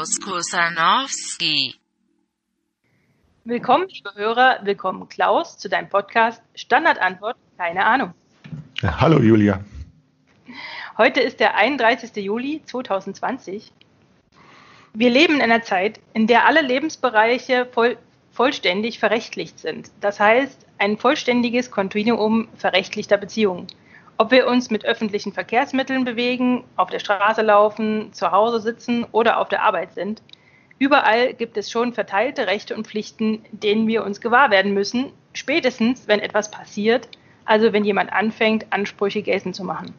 Klaus Kusanowski. Willkommen, liebe Hörer, willkommen Klaus zu deinem Podcast Standardantwort, keine Ahnung. Ja, hallo Julia. Heute ist der 31. Juli 2020. Wir leben in einer Zeit, in der alle Lebensbereiche voll, vollständig verrechtlicht sind. Das heißt, ein vollständiges Kontinuum verrechtlichter Beziehungen. Ob wir uns mit öffentlichen Verkehrsmitteln bewegen, auf der Straße laufen, zu Hause sitzen oder auf der Arbeit sind, überall gibt es schon verteilte Rechte und Pflichten, denen wir uns gewahr werden müssen, spätestens wenn etwas passiert, also wenn jemand anfängt, Ansprüche geltend zu machen.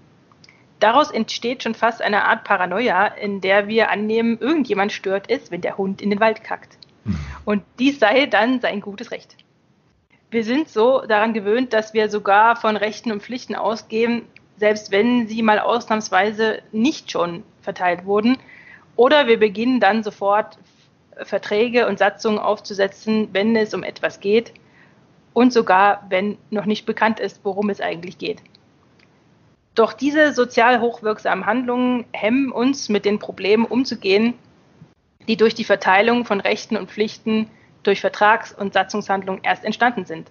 Daraus entsteht schon fast eine Art Paranoia, in der wir annehmen, irgendjemand stört es, wenn der Hund in den Wald kackt. Und dies sei dann sein gutes Recht. Wir sind so daran gewöhnt, dass wir sogar von Rechten und Pflichten ausgehen, selbst wenn sie mal ausnahmsweise nicht schon verteilt wurden. Oder wir beginnen dann sofort Verträge und Satzungen aufzusetzen, wenn es um etwas geht und sogar wenn noch nicht bekannt ist, worum es eigentlich geht. Doch diese sozial hochwirksamen Handlungen hemmen uns, mit den Problemen umzugehen, die durch die Verteilung von Rechten und Pflichten durch Vertrags- und Satzungshandlungen erst entstanden sind.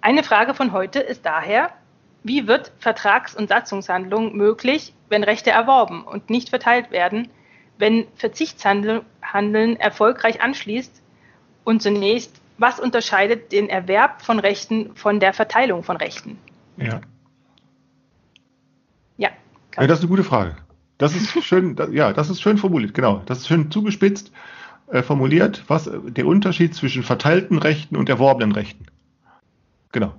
Eine Frage von heute ist daher, wie wird Vertrags- und Satzungshandlung möglich, wenn Rechte erworben und nicht verteilt werden, wenn Verzichtshandeln erfolgreich anschließt? Und zunächst, was unterscheidet den Erwerb von Rechten von der Verteilung von Rechten? Ja. Ja. ja das ist eine gute Frage. Das ist schön, ja, das ist schön formuliert, genau. Das ist schön zugespitzt äh, formuliert, was äh, der Unterschied zwischen verteilten Rechten und erworbenen Rechten. Genau.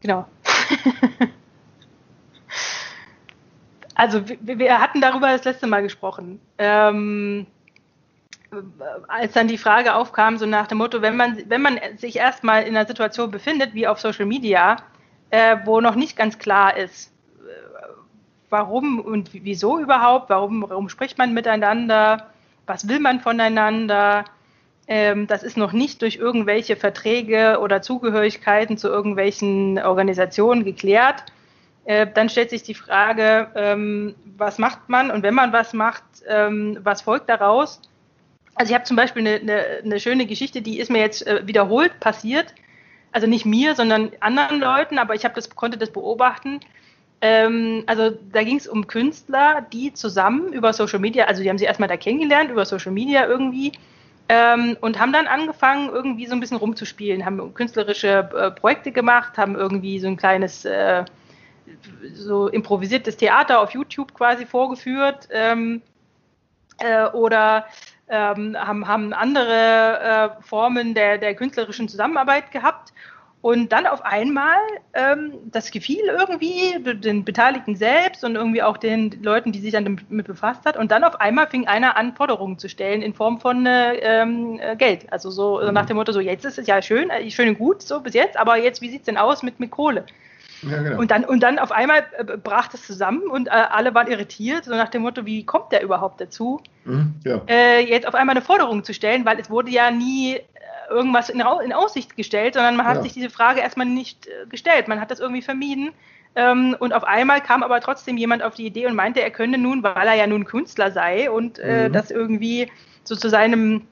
Genau. also wir, wir, hatten darüber das letzte Mal gesprochen. Ähm, als dann die Frage aufkam, so nach dem Motto, wenn man, wenn man sich erstmal in einer Situation befindet, wie auf Social Media, äh, wo noch nicht ganz klar ist, warum und wieso überhaupt, warum, warum spricht man miteinander, was will man voneinander. Ähm, das ist noch nicht durch irgendwelche Verträge oder Zugehörigkeiten zu irgendwelchen Organisationen geklärt. Äh, dann stellt sich die Frage, ähm, was macht man und wenn man was macht, ähm, was folgt daraus? Also ich habe zum Beispiel eine, eine, eine, schöne Geschichte, die ist mir jetzt äh, wiederholt passiert. Also nicht mir, sondern anderen Leuten, aber ich das, konnte das beobachten. Ähm, also da ging es um Künstler, die zusammen über Social Media, also die haben sie erstmal da kennengelernt, über Social Media irgendwie, ähm, und haben dann angefangen, irgendwie so ein bisschen rumzuspielen, haben künstlerische äh, Projekte gemacht, haben irgendwie so ein kleines, äh, so improvisiertes Theater auf YouTube quasi vorgeführt ähm, äh, oder ähm, haben, haben andere äh, Formen der, der künstlerischen Zusammenarbeit gehabt und dann auf einmal, ähm, das gefiel irgendwie den Beteiligten selbst und irgendwie auch den Leuten, die sich dann damit befasst hat. Und dann auf einmal fing einer an, Forderungen zu stellen in Form von äh, ähm, äh, Geld. Also so mhm. nach dem Motto, so jetzt ist es ja schön, äh, schön und gut, so bis jetzt, aber jetzt, wie sieht es denn aus mit, mit Kohle? Ja, genau. und, dann, und dann auf einmal brach das zusammen und äh, alle waren irritiert, so nach dem Motto, wie kommt der überhaupt dazu, mhm, ja. äh, jetzt auf einmal eine Forderung zu stellen, weil es wurde ja nie irgendwas in, in, Aussicht gestellt, sondern man hat ja. sich diese Frage erstmal nicht äh, gestellt. Man hat das irgendwie vermieden. Ähm, und auf einmal kam aber trotzdem jemand auf die Idee und meinte, er könne nun, weil er ja nun Künstler sei und äh, mhm. das irgendwie so zu seinem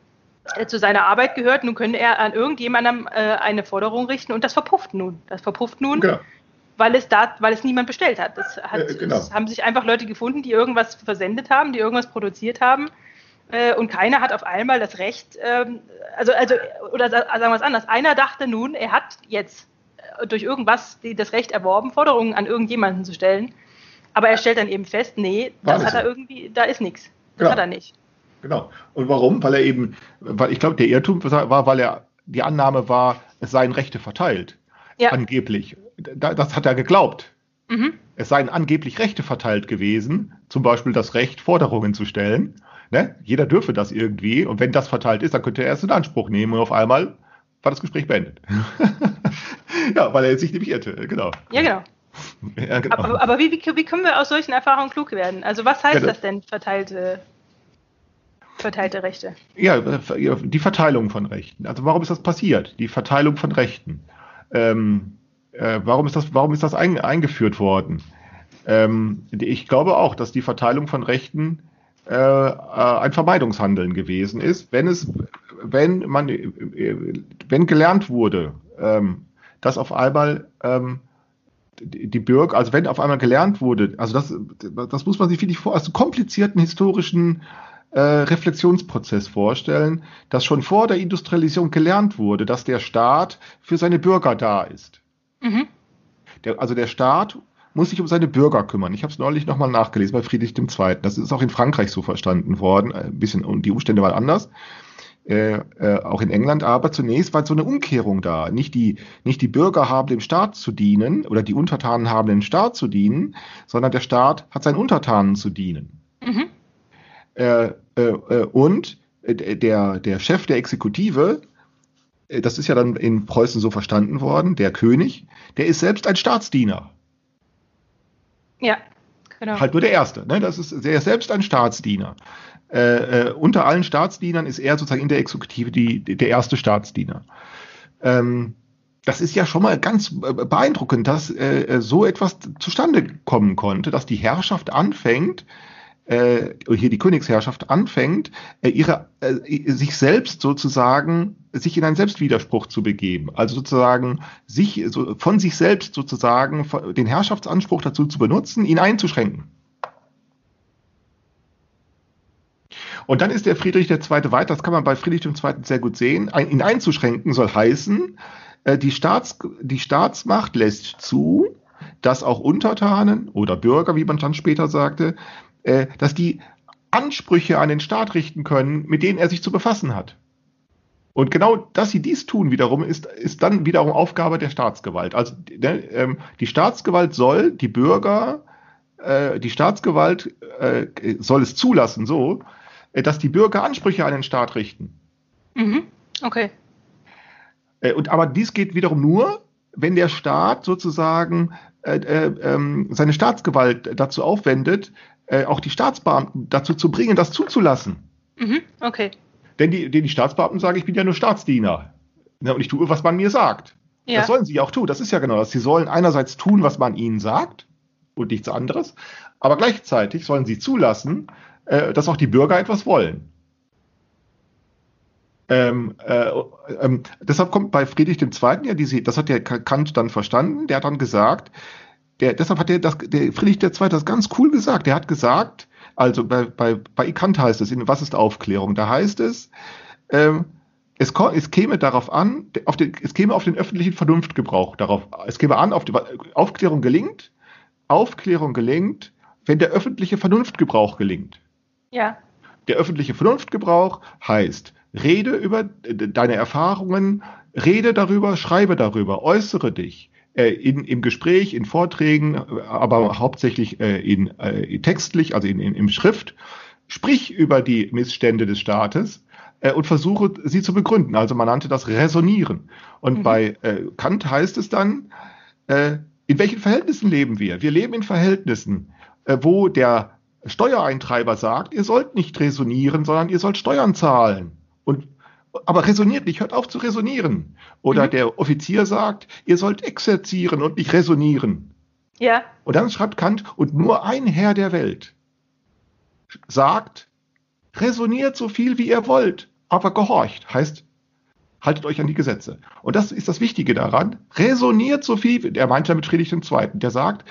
äh, zu seiner Arbeit gehört, nun könne er an irgendjemandem äh, eine Forderung richten und das verpufft nun. Das verpufft nun, genau. weil es da, weil es niemand bestellt hat. Das, hat, äh, genau. das haben sich einfach Leute gefunden, die irgendwas versendet haben, die irgendwas produziert haben und keiner hat auf einmal das Recht, ähm, also, also, oder sagen wir es anders, einer dachte nun, er hat jetzt äh, durch irgendwas die, das Recht erworben, Forderungen an irgendjemanden zu stellen. Aber er stellt dann eben fest, nee, War das hat er irgendwie, da ist nichts. Das genau. hat er nicht. Genau. Und warum? Weil er eben, weil ich glaube, der Irrtum war, weil er die Annahme war, es seien Rechte verteilt. Ja. Angeblich. Das hat er geglaubt. Mhm. Es seien angeblich Rechte verteilt gewesen, zum Beispiel das Recht, Forderungen zu stellen. Ne? Jeder dürfe das irgendwie. Und wenn das verteilt ist, dann könnte er erst in Anspruch nehmen. Und auf einmal war das Gespräch beendet. ja, weil er sich nämlich irrte. Genau. Ja, genau. Ja, genau. Aber, aber wie, wie, wie, können wir aus solchen Erfahrungen klug werden? Also was heißt ja, das denn, verteilte, verteilte Rechte? Ja, die Verteilung von Rechten. Also warum ist das passiert? Die Verteilung von Rechten. Ähm, äh, warum ist das, warum ist das ein, eingeführt worden? Ähm, ich glaube auch, dass die Verteilung von Rechten äh, äh, ein Vermeidungshandeln gewesen ist, wenn es, wenn man, wenn gelernt wurde, ähm, dass auf einmal ähm, die Bürger, also wenn auf einmal gelernt wurde, also das, das muss man sich wirklich vor, als komplizierten historischen äh, Reflexionsprozess vorstellen, dass schon vor der Industrialisierung gelernt wurde, dass der Staat für seine Bürger da ist. Mhm. Der, also der Staat muss sich um seine Bürger kümmern. Ich habe es neulich nochmal nachgelesen bei Friedrich II. Das ist auch in Frankreich so verstanden worden. Ein bisschen, und die Umstände waren anders. Äh, äh, auch in England, aber zunächst war so eine Umkehrung da. Nicht die, nicht die Bürger haben dem Staat zu dienen oder die Untertanen haben dem Staat zu dienen, sondern der Staat hat seinen Untertanen zu dienen. Mhm. Äh, äh, äh und der, der Chef der Exekutive, das ist ja dann in Preußen so verstanden worden, der König, der ist selbst ein Staatsdiener. Ja, genau. Halt nur der Erste. Ne? Das ist, der ist selbst ein Staatsdiener. Äh, äh, unter allen Staatsdienern ist er sozusagen in der Exekutive die, der erste Staatsdiener. Ähm, das ist ja schon mal ganz äh, beeindruckend, dass äh, so etwas zustande kommen konnte, dass die Herrschaft anfängt, äh, hier die Königsherrschaft anfängt, äh, ihre, äh, sich selbst sozusagen, sich in einen Selbstwiderspruch zu begeben. Also sozusagen sich, so, von sich selbst sozusagen den Herrschaftsanspruch dazu zu benutzen, ihn einzuschränken. Und dann ist der Friedrich II. weiter, das kann man bei Friedrich II. sehr gut sehen, ihn einzuschränken soll heißen, äh, die, Staats, die Staatsmacht lässt zu, dass auch Untertanen oder Bürger, wie man dann später sagte, äh, dass die Ansprüche an den Staat richten können, mit denen er sich zu befassen hat. Und genau, dass sie dies tun wiederum, ist, ist dann wiederum Aufgabe der Staatsgewalt. Also ne, ähm, die Staatsgewalt soll die Bürger, äh, die Staatsgewalt äh, soll es zulassen, so, äh, dass die Bürger Ansprüche an den Staat richten. Mhm. Okay. Äh, und aber dies geht wiederum nur, wenn der Staat sozusagen äh, äh, ähm, seine Staatsgewalt dazu aufwendet, äh, auch die Staatsbeamten dazu zu bringen, das zuzulassen. Mhm. Okay. Denn die, die Staatsbeamten sagen, ich bin ja nur Staatsdiener. Ja, und ich tue, was man mir sagt. Ja. Das sollen sie auch tun. Das ist ja genau das. Sie sollen einerseits tun, was man ihnen sagt und nichts anderes, aber gleichzeitig sollen sie zulassen, äh, dass auch die Bürger etwas wollen. Ähm, äh, äh, deshalb kommt bei Friedrich II. ja diese, das hat der Kant dann verstanden, der hat dann gesagt, der, deshalb hat der, das, der Friedrich II. das ganz cool gesagt. Der hat gesagt, also bei, bei, bei Kant heißt es, in Was ist Aufklärung? Da heißt es, ähm, es, es käme darauf an, auf den, es käme auf den öffentlichen Vernunftgebrauch darauf, es käme an, auf die Aufklärung gelingt, Aufklärung gelingt, wenn der öffentliche Vernunftgebrauch gelingt. Ja. Der öffentliche Vernunftgebrauch heißt, rede über deine Erfahrungen, rede darüber, schreibe darüber, äußere dich äh, in, im Gespräch, in Vorträgen, aber hauptsächlich äh, in, äh, textlich, also in, in, im Schrift. Sprich über die Missstände des Staates äh, und versuche sie zu begründen. Also man nannte das Resonieren. Und mhm. bei äh, Kant heißt es dann, äh, in welchen Verhältnissen leben wir? Wir leben in Verhältnissen, äh, wo der Steuereintreiber sagt, ihr sollt nicht resonieren, sondern ihr sollt Steuern zahlen. Aber resoniert nicht, hört auf zu resonieren. Oder mhm. der Offizier sagt, ihr sollt exerzieren und nicht resonieren. Ja. Und dann schreibt Kant, und nur ein Herr der Welt sagt, resoniert so viel wie ihr wollt, aber gehorcht. Heißt, haltet euch an die Gesetze. Und das ist das Wichtige daran. Resoniert so viel, er meint damit Friedrich II., der sagt,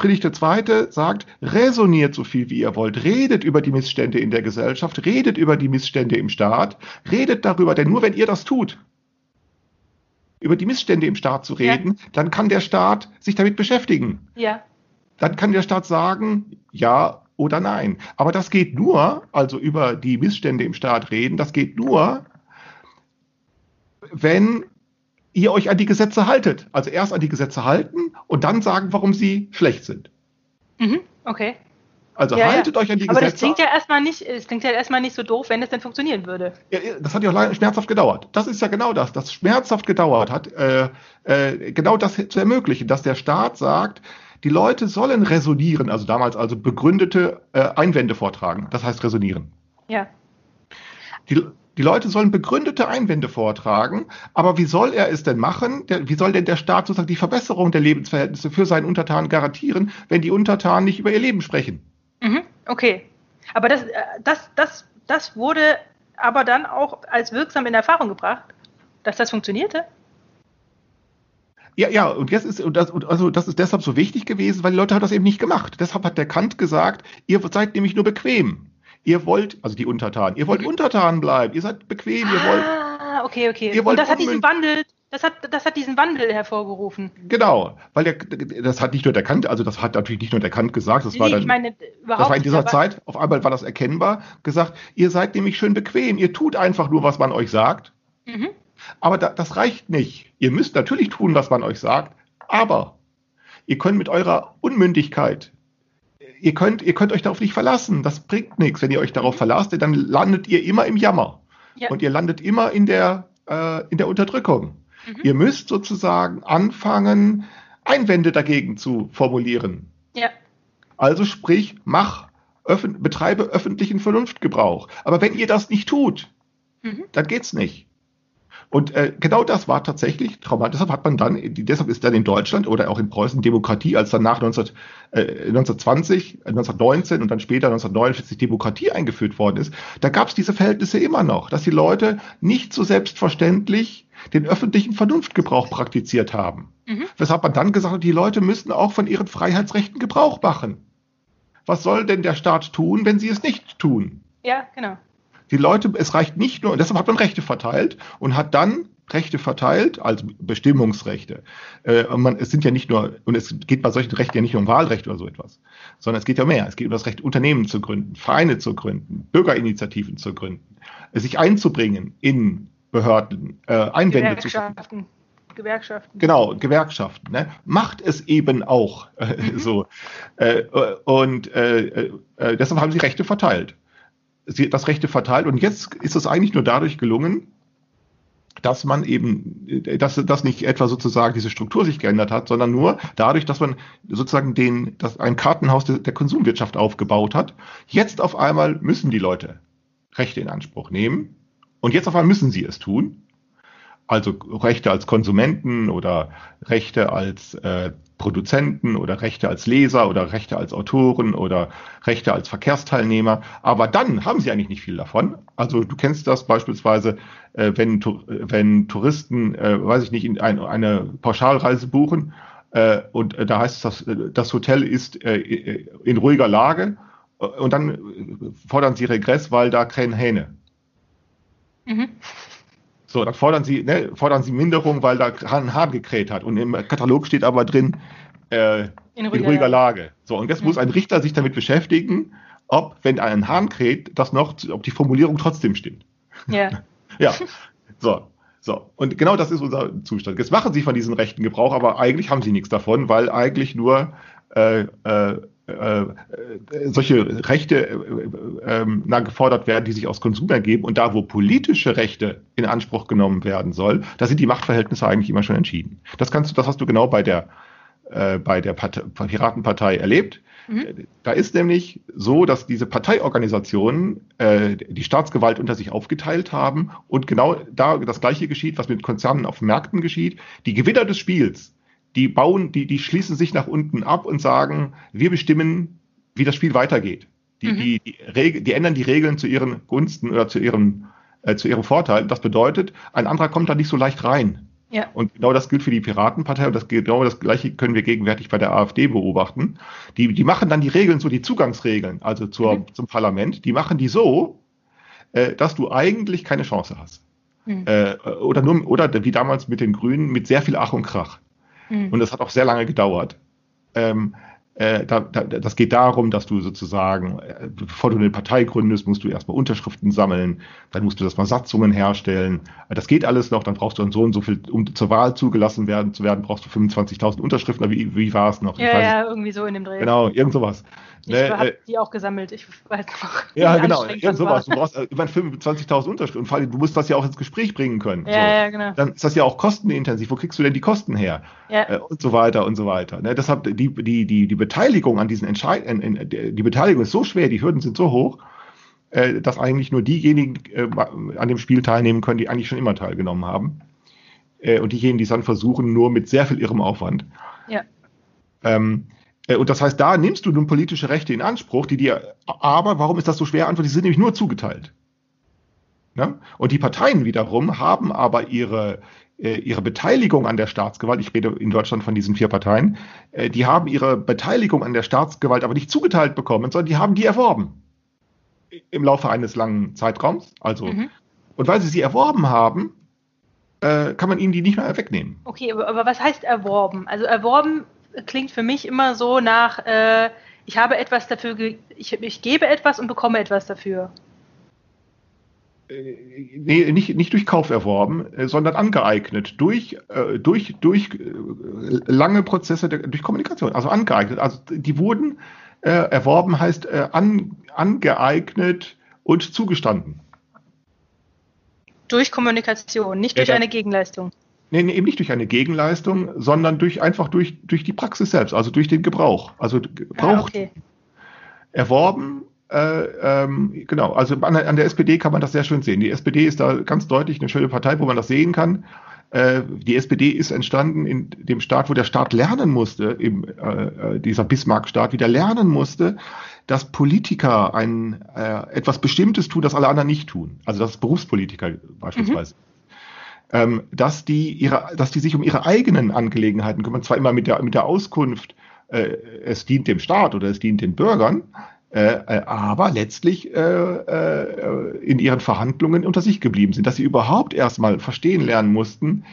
Friedrich II. sagt, resoniert so viel wie ihr wollt, redet über die Missstände in der Gesellschaft, redet über die Missstände im Staat, redet darüber, denn nur wenn ihr das tut, über die Missstände im Staat zu reden, ja. dann kann der Staat sich damit beschäftigen. Ja. Dann kann der Staat sagen, ja oder nein. Aber das geht nur, also über die Missstände im Staat reden, das geht nur, wenn ihr euch an die Gesetze haltet. Also erst an die Gesetze halten und dann sagen, warum sie schlecht sind. Mhm, okay. Also ja, haltet ja. euch an die Aber Gesetze. Aber das klingt ja erstmal nicht, es klingt ja erstmal nicht so doof, wenn es denn funktionieren würde. Ja, das hat ja auch lange schmerzhaft gedauert. Das ist ja genau das, das schmerzhaft gedauert hat, äh, äh, genau das zu ermöglichen, dass der Staat sagt, die Leute sollen resonieren, also damals also begründete äh, Einwände vortragen. Das heißt resonieren. Ja. Die, Die Leute sollen begründete Einwände vortragen, aber wie soll er es denn machen? Der, wie soll denn der Staat sozusagen die Verbesserung der Lebensverhältnisse für seinen Untertanen garantieren, wenn die Untertanen nicht über ihr Leben sprechen? Mhm, okay. Aber das, äh, das, das, das wurde aber dann auch als wirksam in Erfahrung gebracht, dass das funktionierte? Ja, ja, und jetzt ist, und das, und also das ist deshalb so wichtig gewesen, weil die Leute haben das eben nicht gemacht. Deshalb hat der Kant gesagt, ihr seid nämlich nur bequem. Ihr wollt, also die Untertanen, ihr wollt mhm. Untertanen bleiben, ihr seid bequem, ihr wollt. Ah, okay, okay. Ihr wollt und das hat diesen Wandel, das hat, das hat diesen Wandel hervorgerufen. Genau, weil der, das hat nicht nur der Kant, also das hat natürlich nicht nur der Kant gesagt, das nee, war dann, ich meine, das war in dieser Zeit, auf einmal war das erkennbar, gesagt, ihr seid nämlich schön bequem, ihr tut einfach nur, was man euch sagt. Mhm. Aber da, das reicht nicht. Ihr müsst natürlich tun, was man euch sagt, aber ihr könnt mit eurer Unmündigkeit, ihr könnt, ihr könnt euch darauf nicht verlassen. Das bringt nichts. Wenn ihr euch darauf verlasst, dann landet ihr immer im Jammer. Ja. Und ihr landet immer in der, äh, in der Unterdrückung. Mhm. Ihr müsst sozusagen anfangen, Einwände dagegen zu formulieren. Ja. Also sprich, mach, öffn betreibe öffentlichen Vernunftgebrauch. Aber wenn ihr das nicht tut, mhm. dann geht's nicht. Und äh, genau das war tatsächlich traumatisch. Deshalb hat man dann, deshalb ist dann in Deutschland oder auch in Preußen Demokratie, als dann nach 19, äh, 1920, 1919 äh, und dann später 1949 Demokratie eingeführt worden ist, da gab es diese Verhältnisse immer noch, dass die Leute nicht so selbstverständlich den öffentlichen Vernunftgebrauch praktiziert haben. Mhm. Weshalb man dann gesagt hat, die Leute müssten auch von ihren Freiheitsrechten Gebrauch machen. Was soll denn der Staat tun, wenn sie es nicht tun? Ja, genau. Die Leute, es reicht nicht nur, und deshalb hat man Rechte verteilt und hat dann Rechte verteilt als Bestimmungsrechte. Äh, man, es sind ja nicht nur, und es geht bei solchen Rechten ja nicht nur um Wahlrecht oder so etwas, sondern es geht ja mehr. Es geht um das Recht, Unternehmen zu gründen, Vereine zu gründen, Bürgerinitiativen zu gründen, sich einzubringen in Behörden, äh, Einwände zu schaffen. Gewerkschaften. Genau, Gewerkschaften. Ne? Macht es eben auch äh, mhm. so. Äh, und äh, äh, deshalb haben sie Rechte verteilt das Rechte verteilt. Und jetzt ist es eigentlich nur dadurch gelungen, dass man eben, dass, dass nicht etwa sozusagen diese Struktur sich geändert hat, sondern nur dadurch, dass man sozusagen den, dass ein Kartenhaus der, der Konsumwirtschaft aufgebaut hat. Jetzt auf einmal müssen die Leute Rechte in Anspruch nehmen. Und jetzt auf einmal müssen sie es tun. Also Rechte als Konsumenten oder Rechte als äh, Produzenten oder Rechte als Leser oder Rechte als Autoren oder Rechte als Verkehrsteilnehmer. Aber dann haben sie eigentlich nicht viel davon. Also du kennst das beispielsweise, äh, wenn, wenn Touristen, äh, weiß ich nicht, in ein, eine Pauschalreise buchen äh, und äh, da heißt es, dass, äh, das Hotel ist äh, in ruhiger Lage und dann fordern sie Regress, weil da krähen Hähne. Mhm. So, dann fordern sie, ne, fordern sie Minderung, weil da ein Hahn gekräht hat. Und im Katalog steht aber drin, äh, in, ruhiger, in ruhiger Lage. So, und jetzt mhm. muss ein Richter sich damit beschäftigen, ob, wenn ein Hahn kräht, das noch, ob die Formulierung trotzdem stimmt. Ja. ja. So. So, und genau das ist unser Zustand. Jetzt machen sie von diesen Rechten Gebrauch, aber eigentlich haben sie nichts davon, weil eigentlich nur äh, äh, äh, solche Rechte äh, äh, gefordert werden, die sich aus Konsum ergeben. Und da, wo politische Rechte in Anspruch genommen werden soll, da sind die Machtverhältnisse eigentlich immer schon entschieden. Das kannst du, das hast du genau bei der äh, bei der Partei, Piratenpartei erlebt. Mhm. Da ist nämlich so, dass diese Parteiorganisationen äh, die Staatsgewalt unter sich aufgeteilt haben und genau da das Gleiche geschieht, was mit Konzernen auf Märkten geschieht. Die Gewinner des Spiels die bauen, die, die schließen sich nach unten ab und sagen, wir bestimmen, wie das Spiel weitergeht. Die, mhm. die, die, die ändern die Regeln zu ihren Gunsten oder zu ihrem, äh, zu ihrem Vorteil. Das bedeutet, ein anderer kommt da nicht so leicht rein. Ja. Und genau das gilt für die Piratenpartei und das genau das gleiche können wir gegenwärtig bei der AfD beobachten. Die, die machen dann die Regeln so, die Zugangsregeln, also zur, mhm. zum Parlament, die machen die so, äh, dass du eigentlich keine Chance hast. Mhm. Äh, oder nur, oder wie damals mit den Grünen, mit sehr viel Ach und Krach. Mhm. Und das hat auch sehr lange gedauert. Ähm, äh, da, da, das geht darum, dass du sozusagen, äh, bevor du eine Partei gründest, musst du erstmal Unterschriften sammeln, dann musst du das mal Satzungen herstellen. Das geht alles noch, dann brauchst du dann so und so viel, um zur Wahl zugelassen werden zu werden, brauchst du 25.000 Unterschriften. Wie, wie war es noch? Ja, ja, irgendwie so in dem Dreh. Genau, irgend sowas. Ich ne, habe äh, die auch gesammelt, ich weiß noch. Ja, genau, irgend sowas. Du brauchst äh, über 25.000 Unterschriften. Und vor allem, du musst das ja auch ins Gespräch bringen können. Ja, so. ja, genau. Dann ist das ja auch kostenintensiv. Wo kriegst du denn die Kosten her? Ja. Äh, und so weiter und so weiter. Ne? Deshalb, die, die, die, die Beteiligung an diesen Entscheid die Beteiligung ist so schwer, die Hürden sind so hoch, äh, dass eigentlich nur diejenigen an dem Spiel teilnehmen können, die eigentlich schon immer teilgenommen haben. Und diejenigen, die es dann versuchen, nur mit sehr viel irrem Aufwand. Ja. Ähm, äh, und das heißt, da nimmst du nun politische Rechte in Anspruch, die dir, aber warum ist das so schwer? Antwort, die sind nämlich nur zugeteilt. Ne? Und die Parteien wiederum haben aber ihre, äh, ihre Beteiligung an der Staatsgewalt, ich rede in Deutschland von diesen vier Parteien, äh, die haben ihre Beteiligung an der Staatsgewalt aber nicht zugeteilt bekommen, sondern die haben die erworben. Im Laufe eines langen Zeitraums. Also, mhm. und weil sie sie erworben haben, äh, kann man ihnen die nicht mehr wegnehmen. Okay, aber, aber was heißt erworben? Also erworben klingt für mich immer so nach, äh, ich habe etwas dafür, ich, ich gebe etwas und bekomme etwas dafür. Äh, nee, nicht, nicht durch Kauf erworben, äh, sondern angeeignet durch, äh, durch, durch lange Prozesse, der, durch Kommunikation, also angeeignet. Also die wurden äh, erworben, heißt äh, an, angeeignet und zugestanden. Durch Kommunikation, nicht durch ja, eine Gegenleistung. Nee, nee, eben nicht durch eine Gegenleistung, sondern durch einfach durch, durch die Praxis selbst, also durch den Gebrauch. Also gebraucht, ah, okay. erworben, äh, ähm, genau, also an, an, der SPD kann man das sehr schön sehen. Die SPD ist da ganz deutlich eine schöne Partei, wo man das sehen kann. Äh, die SPD ist entstanden in dem Staat, wo der Staat lernen musste, im, äh, äh, dieser Bismarck-Staat wieder lernen musste, dass Politiker ein äh, etwas Bestimmtes tun, das alle anderen nicht tun. Also das Berufspolitiker beispielsweise. Mhm ähm, dass die ihre, dass die sich um ihre eigenen Angelegenheiten kümmern, zwar immer mit der, mit der Auskunft, äh, es dient dem Staat oder es dient den Bürgern, äh, äh, aber letztlich äh, äh, in ihren Verhandlungen unter sich geblieben sind, dass sie überhaupt erstmal verstehen lernen mussten,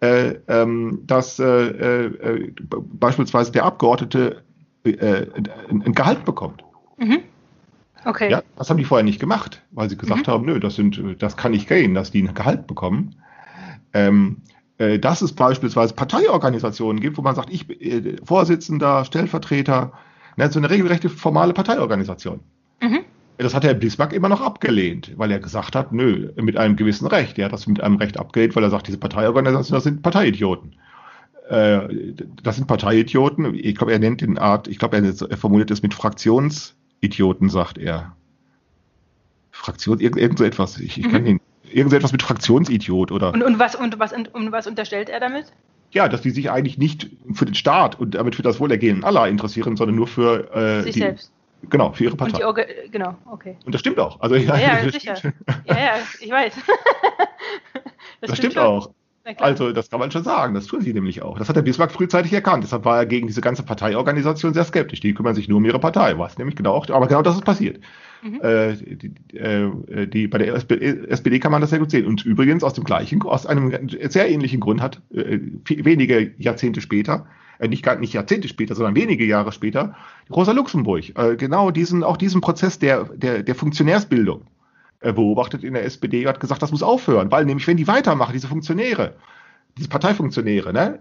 äh, ähm, dass äh, beispielsweise der Abgeordnete ein Gehalt bekommt. Mhm. Okay. Ja, das haben die vorher nicht gemacht, weil sie gesagt mhm. haben, nö, das sind, das kann nicht gehen, dass die ein Gehalt bekommen ähm, äh, dass es beispielsweise Parteiorganisationen gibt, wo man sagt, ich äh, Vorsitzender, Stellvertreter, ne, so eine regelrechte formale Parteiorganisation. Mhm. Das hat Herr Bismarck immer noch abgelehnt, weil er gesagt hat, nö, mit einem gewissen Recht. Er hat das mit einem Recht abgelehnt, weil er sagt, diese Parteiorganisationen, das sind Parteiidioten. Äh, das sind Parteiidioten. Ich glaube, er nennt den Art, ich glaube, er formuliert es mit Fraktionsidioten, sagt er. Fraktion, irgend, irgend so etwas. Ich, ich mhm. kann den irgendetwas mit Fraktionsidiot oder. Und, und, was, und, was, und was unterstellt er damit? Ja, dass die sich eigentlich nicht für den Staat und damit für das Wohlergehen aller interessieren, sondern nur für äh, sich die, selbst. Genau, für ihre Partei. Orga genau, okay. Und das stimmt auch. Also, ja, ja, ja sicher. ja, ja, ich weiß. das, das, stimmt, stimmt auch. Also, das kann man schon sagen. Das tun sie nämlich auch. Das hat der Bismarck frühzeitig erkannt. Deshalb war er gegen diese ganze Parteiorganisation sehr skeptisch. Die kümmern sich nur um ihre Partei. Was nämlich genau auch, aber genau das ist passiert. Mhm. Äh, die, äh, die, bei der SPD kann man das sehr gut sehen. Und übrigens aus dem gleichen, aus einem sehr ähnlichen Grund hat äh, wenige Jahrzehnte später, äh, nicht, nicht Jahrzehnte später, sondern wenige Jahre später, Rosa Luxemburg, äh, genau diesen, auch diesen Prozess der, der, der Funktionärsbildung äh, beobachtet in der SPD, hat gesagt, das muss aufhören, weil nämlich, wenn die weitermachen, diese Funktionäre, diese Parteifunktionäre, ne,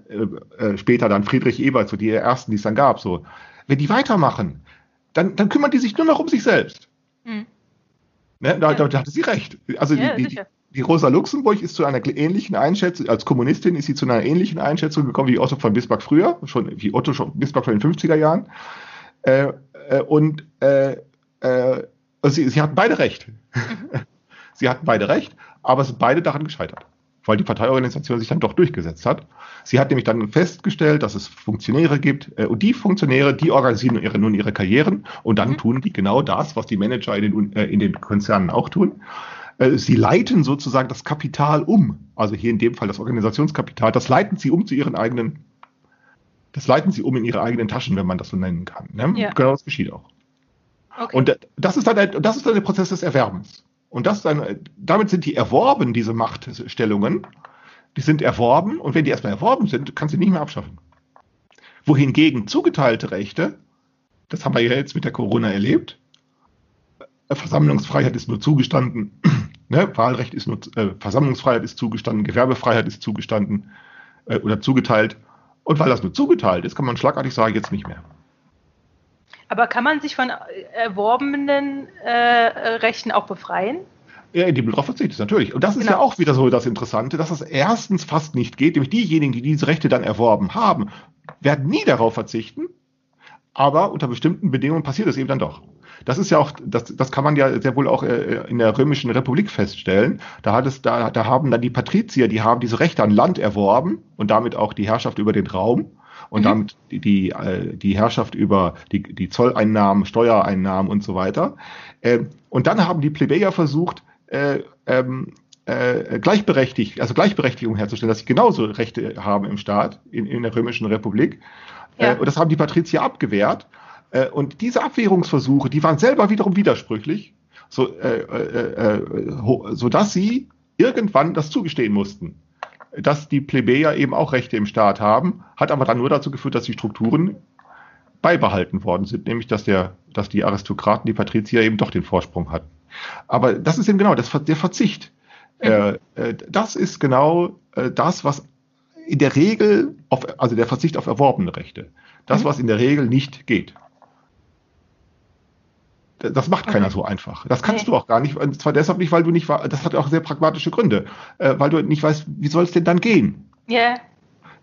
äh, später dann Friedrich Ebert, so die ersten, die es dann gab, so, wenn die weitermachen, dann, dann kümmern die sich nur noch um sich selbst. Mhm. Ne, da, ja. da, hatte sie recht. Also ja, die, die, die, Rosa Luxemburg ist zu einer ähnlichen Einschätzung, als Kommunistin ist sie zu einer ähnlichen Einschätzung gekommen wie Otto von Bismarck früher, schon wie Otto von Bismarck schon in den 50er Jahren. Äh, äh, und äh, äh, also sie, sie hatten beide recht. Mhm. sie hatten beide recht, aber es sind beide daran gescheitert weil die Parteiorganisation sich dann doch durchgesetzt hat. Sie hat nämlich dann festgestellt, dass es Funktionäre gibt äh, und die Funktionäre, die organisieren ihre, nun ihre Karrieren und dann mhm. tun die genau das, was die Manager in den, äh, in den Konzernen auch tun. Äh, sie leiten sozusagen das Kapital um, also hier in dem Fall das Organisationskapital, das leiten sie um zu ihren eigenen, das leiten sie um in ihre eigenen Taschen, wenn man das so nennen kann. Ne? Ja. Genau das geschieht auch. Okay. Und das ist, dann der, das ist dann der Prozess des Erwerbens. Und das dann, damit sind die erworben, diese Machtstellungen. Die sind erworben und wenn die erstmal erworben sind, kannst du die nicht mehr abschaffen. Wohingegen zugeteilte Rechte, das haben wir ja jetzt mit der Corona erlebt, Versammlungsfreiheit ist nur zugestanden, ne? Wahlrecht ist nur, äh, Versammlungsfreiheit ist zugestanden, Gewerbefreiheit ist zugestanden äh, oder zugeteilt. Und weil das nur zugeteilt ist, kann man schlagartig sagen, jetzt nicht mehr. Aber kann man sich von erworbenen äh, Rechten auch befreien? Ja, du darauf verzichtest, natürlich. Und das ist genau. ja auch wieder so das Interessante, dass es erstens fast nicht geht, nämlich diejenigen, die diese Rechte dann erworben haben, werden nie darauf verzichten, aber unter bestimmten Bedingungen passiert es eben dann doch. Das ist ja auch, das, das kann man ja sehr wohl auch äh, in der Römischen Republik feststellen. Da hat es, da, da haben dann die Patrizier, die haben diese Rechte an Land erworben und damit auch die Herrschaft über den Raum und mhm. damit die, die, äh, die Herrschaft über die, die Zolleinnahmen, Steuereinnahmen und so weiter. Ähm, und dann haben die Plebejer versucht, äh, ähm, äh, gleichberechtigt, also Gleichberechtigung herzustellen, dass sie genauso Rechte haben im Staat, in, in der Römischen Republik. Ja. Äh, und das haben die Patrizier abgewehrt. Äh, und diese Abwehrungsversuche, die waren selber wiederum widersprüchlich, so, äh, äh, so dass sie irgendwann das zugestehen mussten, dass die Plebejer eben auch Rechte im Staat haben, hat aber dann nur dazu geführt, dass die Strukturen beibehalten worden sind, nämlich dass der, dass die Aristokraten, die Patrizier eben doch den Vorsprung hatten. Aber das ist eben genau das, der Verzicht. Mhm. Äh, äh, das ist genau äh, das, was in der Regel, auf, also der Verzicht auf erworbene Rechte, das, mhm. was in der Regel nicht geht. Das macht keiner okay. so einfach. Das kannst nee. du auch gar nicht. Und zwar deshalb nicht, weil du nicht, das hat auch sehr pragmatische Gründe, äh, weil du nicht weißt, wie soll es denn dann gehen? Ja.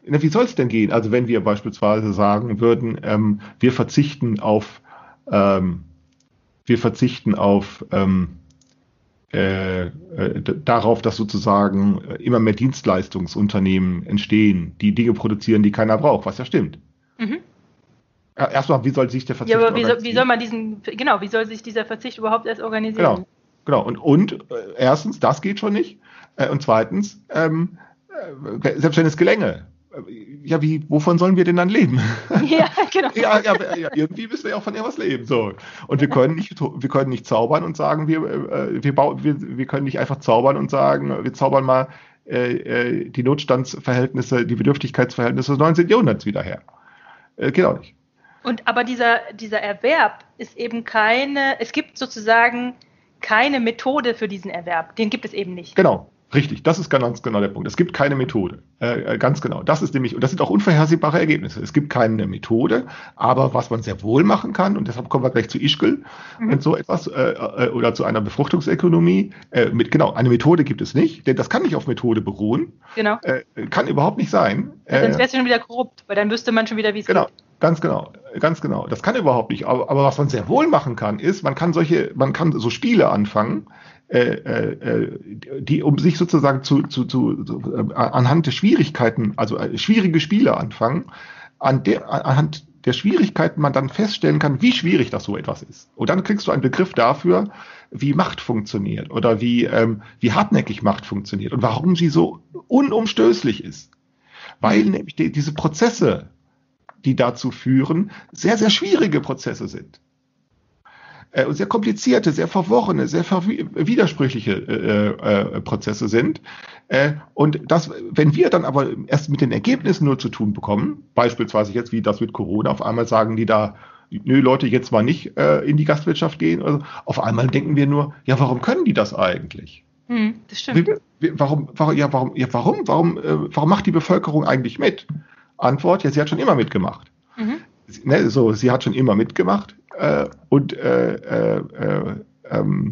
Yeah. Wie soll es denn gehen? Also wenn wir beispielsweise sagen würden, ähm, wir verzichten auf, ähm, wir verzichten auf ähm, äh, äh, darauf, dass sozusagen immer mehr Dienstleistungsunternehmen entstehen, die Dinge produzieren, die keiner braucht, was ja stimmt. Mhm. Erstmal, wie soll sich der Verzicht Ja, aber wie soll, wie soll, man diesen, genau, wie soll sich dieser Verzicht überhaupt erst organisieren? Genau, genau. Und, und äh, erstens, das geht schon nicht. Äh, und zweitens, ähm, äh, selbst wenn es gelänge, äh, ja, wie, wovon sollen wir denn dann leben? Ja, genau. ja, ja, ja, irgendwie müssen wir ja auch von irgendwas leben. So. Und wir können nicht, wir können nicht zaubern und sagen, wir, äh, wir, wir, wir können nicht einfach zaubern und sagen, wir zaubern mal äh, die Notstandsverhältnisse, die Bedürftigkeitsverhältnisse des 19. Jahrhunderts wieder her. Äh, geht auch nicht. Und aber dieser, dieser Erwerb ist eben keine, es gibt sozusagen keine Methode für diesen Erwerb. Den gibt es eben nicht. Genau. Richtig, das ist ganz genau der Punkt. Es gibt keine Methode. Äh, äh, ganz genau. Das ist nämlich, und das sind auch unvorhersehbare Ergebnisse. Es gibt keine Methode, aber was man sehr wohl machen kann, und deshalb kommen wir gleich zu Ischgl mhm. und so etwas, äh, äh, oder zu einer Befruchtungsökonomie. Äh, mit, genau, eine Methode gibt es nicht, denn das kann nicht auf Methode beruhen. Genau. Äh, kann überhaupt nicht sein. Ja, sonst wäre es schon wieder korrupt, weil dann wüsste man schon wieder, wie es genau. geht. Ganz genau, ganz genau. Das kann überhaupt nicht. Aber, aber, was man sehr wohl machen kann, ist, man kann solche, man kann so Spiele anfangen, äh, äh, die um sich sozusagen zu, zu, zu, zu äh, anhand der Schwierigkeiten, also äh, schwierige Spiele anfangen, an der, anhand der Schwierigkeiten man dann feststellen kann, wie schwierig das so etwas ist. Und dann kriegst du einen Begriff dafür, wie Macht funktioniert oder wie, ähm, wie hartnäckig Macht funktioniert und warum sie so unumstößlich ist. Weil nämlich die, diese Prozesse, die dazu führen, sehr, sehr schwierige Prozesse sind. Äh, sehr komplizierte, sehr verworrene, sehr widersprüchliche äh, äh, Prozesse sind. Äh, und das, wenn wir dann aber erst mit den Ergebnissen nur zu tun bekommen, beispielsweise jetzt wie das mit Corona, auf einmal sagen die da, nö Leute, jetzt mal nicht äh, in die Gastwirtschaft gehen. Also auf einmal denken wir nur, ja, warum können die das eigentlich? Hm, das stimmt. Warum, warum, ja, warum, ja, warum, warum, äh, warum macht die Bevölkerung eigentlich mit? Antwort, ja, sie hat schon immer mitgemacht. Mhm. Sie, ne, so, sie hat schon immer mitgemacht äh, und äh, äh, äh ähm,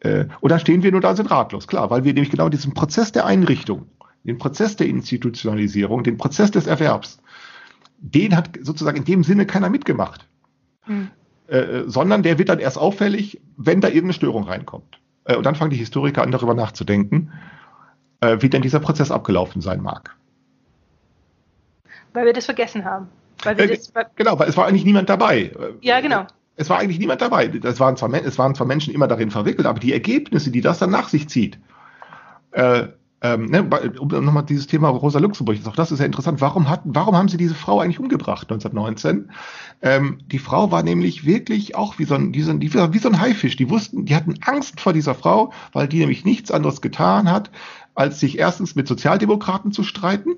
äh, und dann stehen wir nur da und sind ratlos, klar, weil wir nämlich genau diesen Prozess der Einrichtung, den Prozess der Institutionalisierung, den Prozess des Erwerbs, den hat sozusagen in dem Sinne keiner mitgemacht. Mhm. Äh, sondern der wird dann erst auffällig, wenn da irgendeine Störung reinkommt. Äh, und dann fangen die Historiker an, darüber nachzudenken, äh, wie denn dieser Prozess abgelaufen sein mag. Weil wir das vergessen haben. Weil äh, das, genau, weil es war eigentlich niemand dabei. Ja, genau. Es war eigentlich niemand dabei. Es waren, zwar, es waren zwar Menschen immer darin verwickelt, aber die Ergebnisse, die das dann nach sich zieht, äh, ähm, ne, um nochmal dieses Thema Rosa Luxemburg, auch das ist ja interessant. Warum, hat, warum haben sie diese Frau eigentlich umgebracht 1919? Ähm, die Frau war nämlich wirklich auch wie so, ein, wie, so ein, wie so ein Haifisch. Die wussten, die hatten Angst vor dieser Frau, weil die nämlich nichts anderes getan hat, als sich erstens mit Sozialdemokraten zu streiten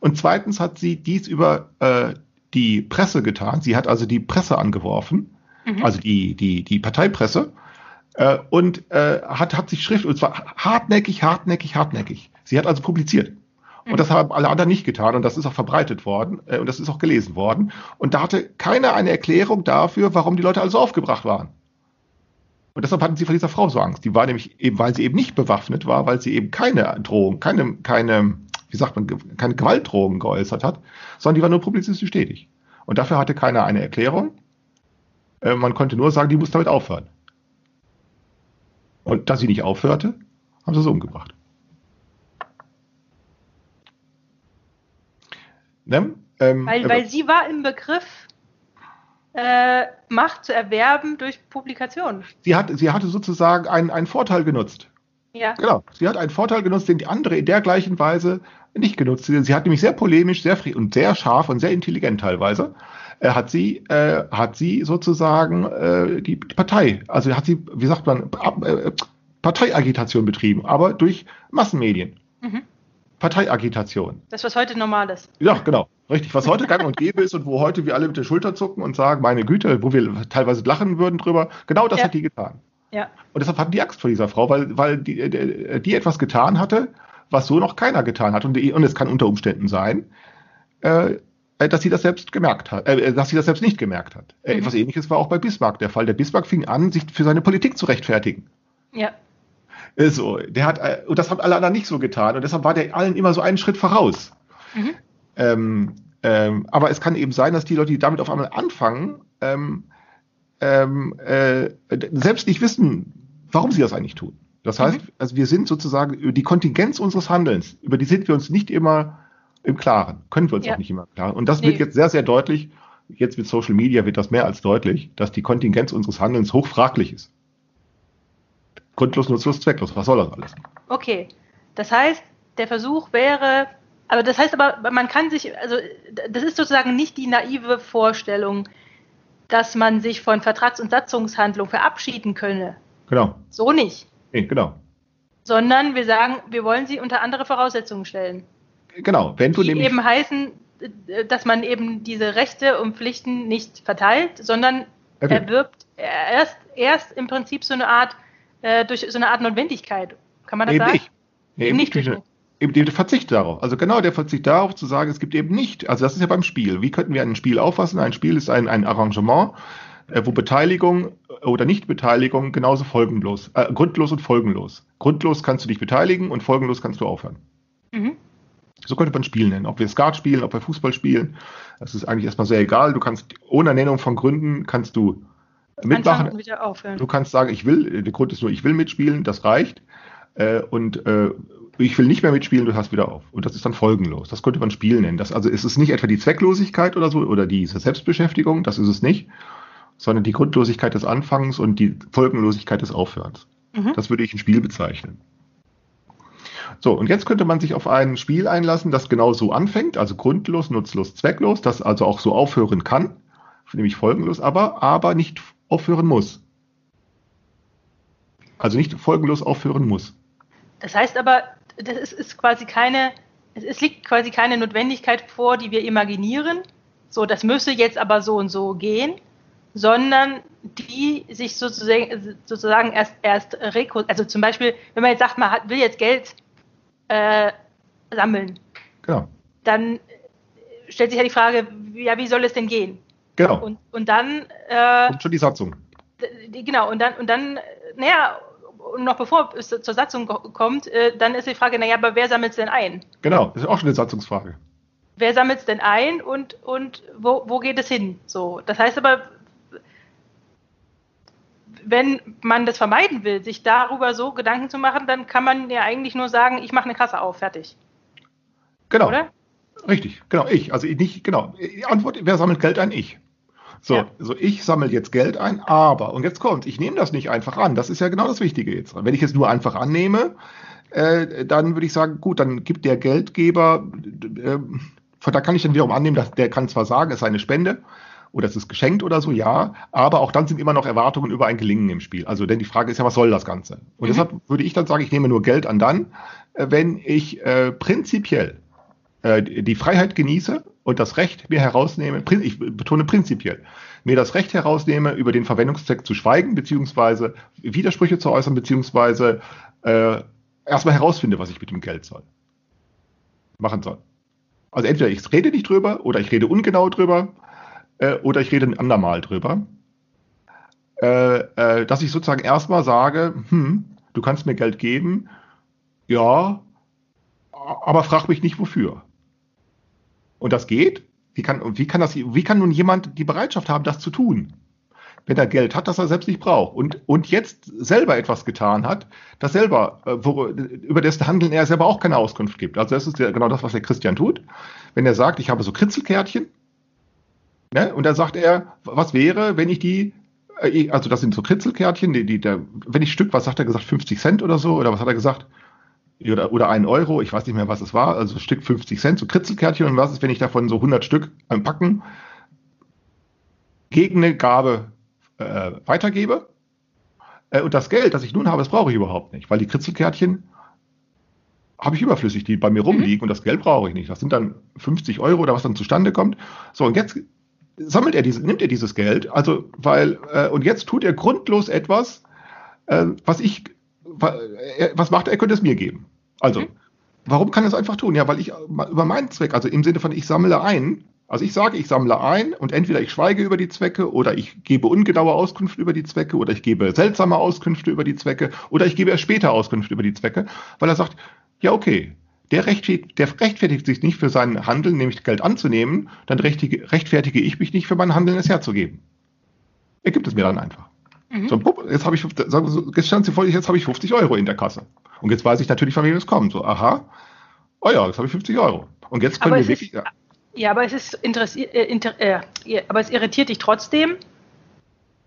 und zweitens hat sie dies über äh, die Presse getan. Sie hat also die Presse angeworfen, mhm. also die, die, die Parteipresse, äh, und äh, hat, hat sich Schrift, und zwar hartnäckig, hartnäckig, hartnäckig. Sie hat also publiziert. Und mhm. das haben alle anderen nicht getan und das ist auch verbreitet worden äh, und das ist auch gelesen worden. Und da hatte keiner eine Erklärung dafür, warum die Leute also aufgebracht waren. Und deshalb hatten sie vor dieser Frau so Angst. Die war nämlich eben, weil sie eben nicht bewaffnet war, weil sie eben keine Drohung, keine, keine wie sagt man, keine Gewaltdrohungen geäußert hat, sondern die war nur publizistisch tätig. Und dafür hatte keiner eine Erklärung. Äh, man konnte nur sagen, die muss damit aufhören. Und dass sie nicht aufhörte, haben sie sie umgebracht. Ne? Ähm, weil, weil sie war im Begriff, äh, Macht zu erwerben durch Publikation. Sie, hat, sie hatte sozusagen einen, einen Vorteil genutzt. Ja. Genau. Sie hat einen Vorteil genutzt, den die andere in der gleichen Weise nicht genutzt. Sie hat nämlich sehr polemisch, sehr und sehr scharf und sehr intelligent teilweise äh, hat sie äh, hat sie sozusagen äh, die Partei, also hat sie, wie sagt man, äh, Parteiagitation betrieben, aber durch Massenmedien. Mhm. Parteiagitation. Das, was heute normal ist. Ja, genau. Richtig, was heute gang und gäbe ist und wo heute wir alle mit der Schulter zucken und sagen, meine Güte, wo wir teilweise lachen würden drüber, genau das ja. hat die getan. Ja. Und deshalb hatten die Angst vor dieser Frau, weil, weil die, äh, die etwas getan hatte, was so noch keiner getan hat. Und, die, und es kann unter Umständen sein, äh, dass sie das selbst gemerkt hat, äh, dass sie das selbst nicht gemerkt hat. Äh, mhm. Etwas ähnliches war auch bei Bismarck der Fall. Der Bismarck fing an, sich für seine Politik zu rechtfertigen. Ja. Äh, so, der hat, äh, und das haben alle anderen nicht so getan. Und deshalb war der allen immer so einen Schritt voraus. Mhm. Ähm, ähm, aber es kann eben sein, dass die Leute, die damit auf einmal anfangen, ähm, ähm, äh, selbst nicht wissen, warum sie das eigentlich tun. Das heißt, mhm. also wir sind sozusagen über die Kontingenz unseres Handelns, über die sind wir uns nicht immer im Klaren, können wir uns ja. auch nicht immer im Klaren. Und das nee. wird jetzt sehr, sehr deutlich, jetzt mit Social Media wird das mehr als deutlich, dass die Kontingenz unseres Handelns hoch fraglich ist. Grundlos, nutzlos, zwecklos. Was soll das alles? Okay. Das heißt, der Versuch wäre, aber das heißt aber, man kann sich, also das ist sozusagen nicht die naive Vorstellung, dass man sich von Vertrags- und Satzungshandlung verabschieden könne. Genau. So nicht. Nee, genau. Sondern wir sagen, wir wollen sie unter andere Voraussetzungen stellen. Genau, wenn du die nämlich. eben heißen, dass man eben diese Rechte und Pflichten nicht verteilt, sondern okay. erwirbt erst, erst im Prinzip so eine Art äh, durch so eine Art Notwendigkeit. Kann man das eben sagen? Nicht. Nee, eben nicht. Durch, eben der Verzicht darauf. Also genau der Verzicht darauf zu sagen, es gibt eben nicht, also das ist ja beim Spiel. Wie könnten wir ein Spiel auffassen? Ein Spiel ist ein, ein Arrangement, äh, wo Beteiligung oder Nichtbeteiligung genauso folgenlos, äh, grundlos und folgenlos. Grundlos kannst du dich beteiligen und folgenlos kannst du aufhören. Mhm. So könnte man ein Spiel nennen. Ob wir Skat spielen, ob wir Fußball spielen, das ist eigentlich erstmal sehr egal. Du kannst ohne Nennung von Gründen kannst du mitmachen. Du kannst sagen, ich will, der Grund ist nur, ich will mitspielen, das reicht. Äh, und äh, ich will nicht mehr mitspielen, du hast wieder auf. Und das ist dann folgenlos. Das könnte man Spiel nennen. Das, also ist es nicht etwa die Zwecklosigkeit oder so oder diese Selbstbeschäftigung, das ist es nicht, sondern die Grundlosigkeit des Anfangs und die Folgenlosigkeit des Aufhörens. Mhm. Das würde ich ein Spiel bezeichnen. So, und jetzt könnte man sich auf ein Spiel einlassen, das genau so anfängt, also grundlos, nutzlos, zwecklos, das also auch so aufhören kann, nämlich folgenlos, aber, aber nicht aufhören muss. Also nicht folgenlos aufhören muss. Das heißt aber, das ist, ist quasi keine, es, liegt quasi keine Notwendigkeit vor, die wir imaginieren. So, das müsse jetzt aber so und so gehen, sondern die sich sozusagen, sozusagen erst, erst also zum Beispiel, wenn man jetzt sagt, man hat, will jetzt Geld äh, sammeln. Genau. Dann stellt sich ja die Frage, ja, wie soll es denn gehen? Genau. Und, und dann. Äh, Kommt schon die Satzung. Genau, und dann, und dann, naja, und noch bevor es zur Satzung kommt, äh, dann ist die Frage, naja, aber wer sammelt es denn ein? Genau, das ist auch schon eine Satzungsfrage. Wer sammelt es denn ein und, und wo, wo geht es hin? So, das heißt aber, wenn man das vermeiden will, sich darüber so Gedanken zu machen, dann kann man ja eigentlich nur sagen, ich mache eine Kasse auf, fertig. Genau. Oder? Richtig, genau, ich. Also nicht, genau. Die Antwort, wer sammelt Geld ein? Ich. So, ja. so ich sammle jetzt Geld ein, aber, und jetzt kommt, ich nehme das nicht einfach an. Das ist ja genau das Wichtige jetzt. Wenn ich es nur einfach annehme, äh, dann würde ich sagen, gut, dann gibt der Geldgeber, äh, da kann ich dann wiederum annehmen, dass der kann zwar sagen, es sei eine Spende, oder es ist geschenkt oder so, ja, aber auch dann sind immer noch Erwartungen über ein Gelingen im Spiel. Also denn die Frage ist ja, was soll das Ganze? Und mhm. deshalb würde ich dann sagen, ich nehme nur Geld an dann, äh, wenn ich äh, prinzipiell äh, die Freiheit genieße und das Recht mir herausnehme, ich betone prinzipiell, mir das Recht herausnehme, über den Verwendungszweck zu schweigen, beziehungsweise Widersprüche zu äußern, beziehungsweise äh, erstmal herausfinde, was ich mit dem Geld soll. Machen soll. Also entweder ich rede nicht drüber oder ich rede ungenau drüber äh, oder ich rede ein andermal drüber. Äh, äh, dass ich sozusagen erstmal sage, hm, du kannst mir Geld geben, ja, aber frag mich nicht wofür. Und das geht? Wie kann, wie kann das, wie kann nun jemand die Bereitschaft haben, das zu tun? wenn er Geld hat, das er selbst nicht braucht und, und jetzt selber etwas getan hat, das selber, äh, wo, über dessen Handeln er selber auch keine Auskunft gibt. Also das ist ja genau das, was der Christian tut. Wenn er sagt, ich habe so Kritzelkärtchen, ne, und dann sagt er, was wäre, wenn ich die, äh, also das sind so Kritzelkärtchen, die, die, der, wenn ich Stück, was sagt er gesagt, 50 Cent oder so, oder was hat er gesagt? Oder, oder ein Euro, ich weiß nicht mehr, was es war, also Stück 50 Cent, so Kritzelkärtchen, und was ist, wenn ich davon so 100 Stück Packen gegen eine Gabe äh, weitergebe. Äh, und das Geld, das ich nun habe, das brauche ich überhaupt nicht, weil die Kritzelkärtchen habe ich überflüssig, die bei mir rumliegen mhm. und das Geld brauche ich nicht. Das sind dann 50 Euro oder was dann zustande kommt. So, und jetzt sammelt er diese, nimmt er dieses Geld, also, weil, äh, und jetzt tut er grundlos etwas, äh, was ich, was macht er, er könnte es mir geben. Also, mhm. warum kann er es einfach tun? Ja, weil ich über meinen Zweck, also im Sinne von ich sammle ein, also ich sage, ich sammle ein und entweder ich schweige über die Zwecke oder ich gebe ungenaue Auskunft über die Zwecke oder ich gebe seltsame Auskünfte über die Zwecke oder ich gebe erst später Auskunft über die Zwecke, weil er sagt, ja okay, der rechtfertigt, der rechtfertigt sich nicht für sein Handeln, nämlich Geld anzunehmen, dann rechtfertige ich mich nicht für mein Handeln, es herzugeben. Er gibt es mir dann einfach. Mhm. So, jetzt habe ich, jetzt stand sie vor, jetzt habe ich 50 Euro in der Kasse. Und jetzt weiß ich natürlich, von wem es kommt. So, aha, oh ja, jetzt habe ich 50 Euro. Und jetzt können wir wirklich. Ist, ja, aber es ist interessiert, äh, inter, äh, aber es irritiert dich trotzdem,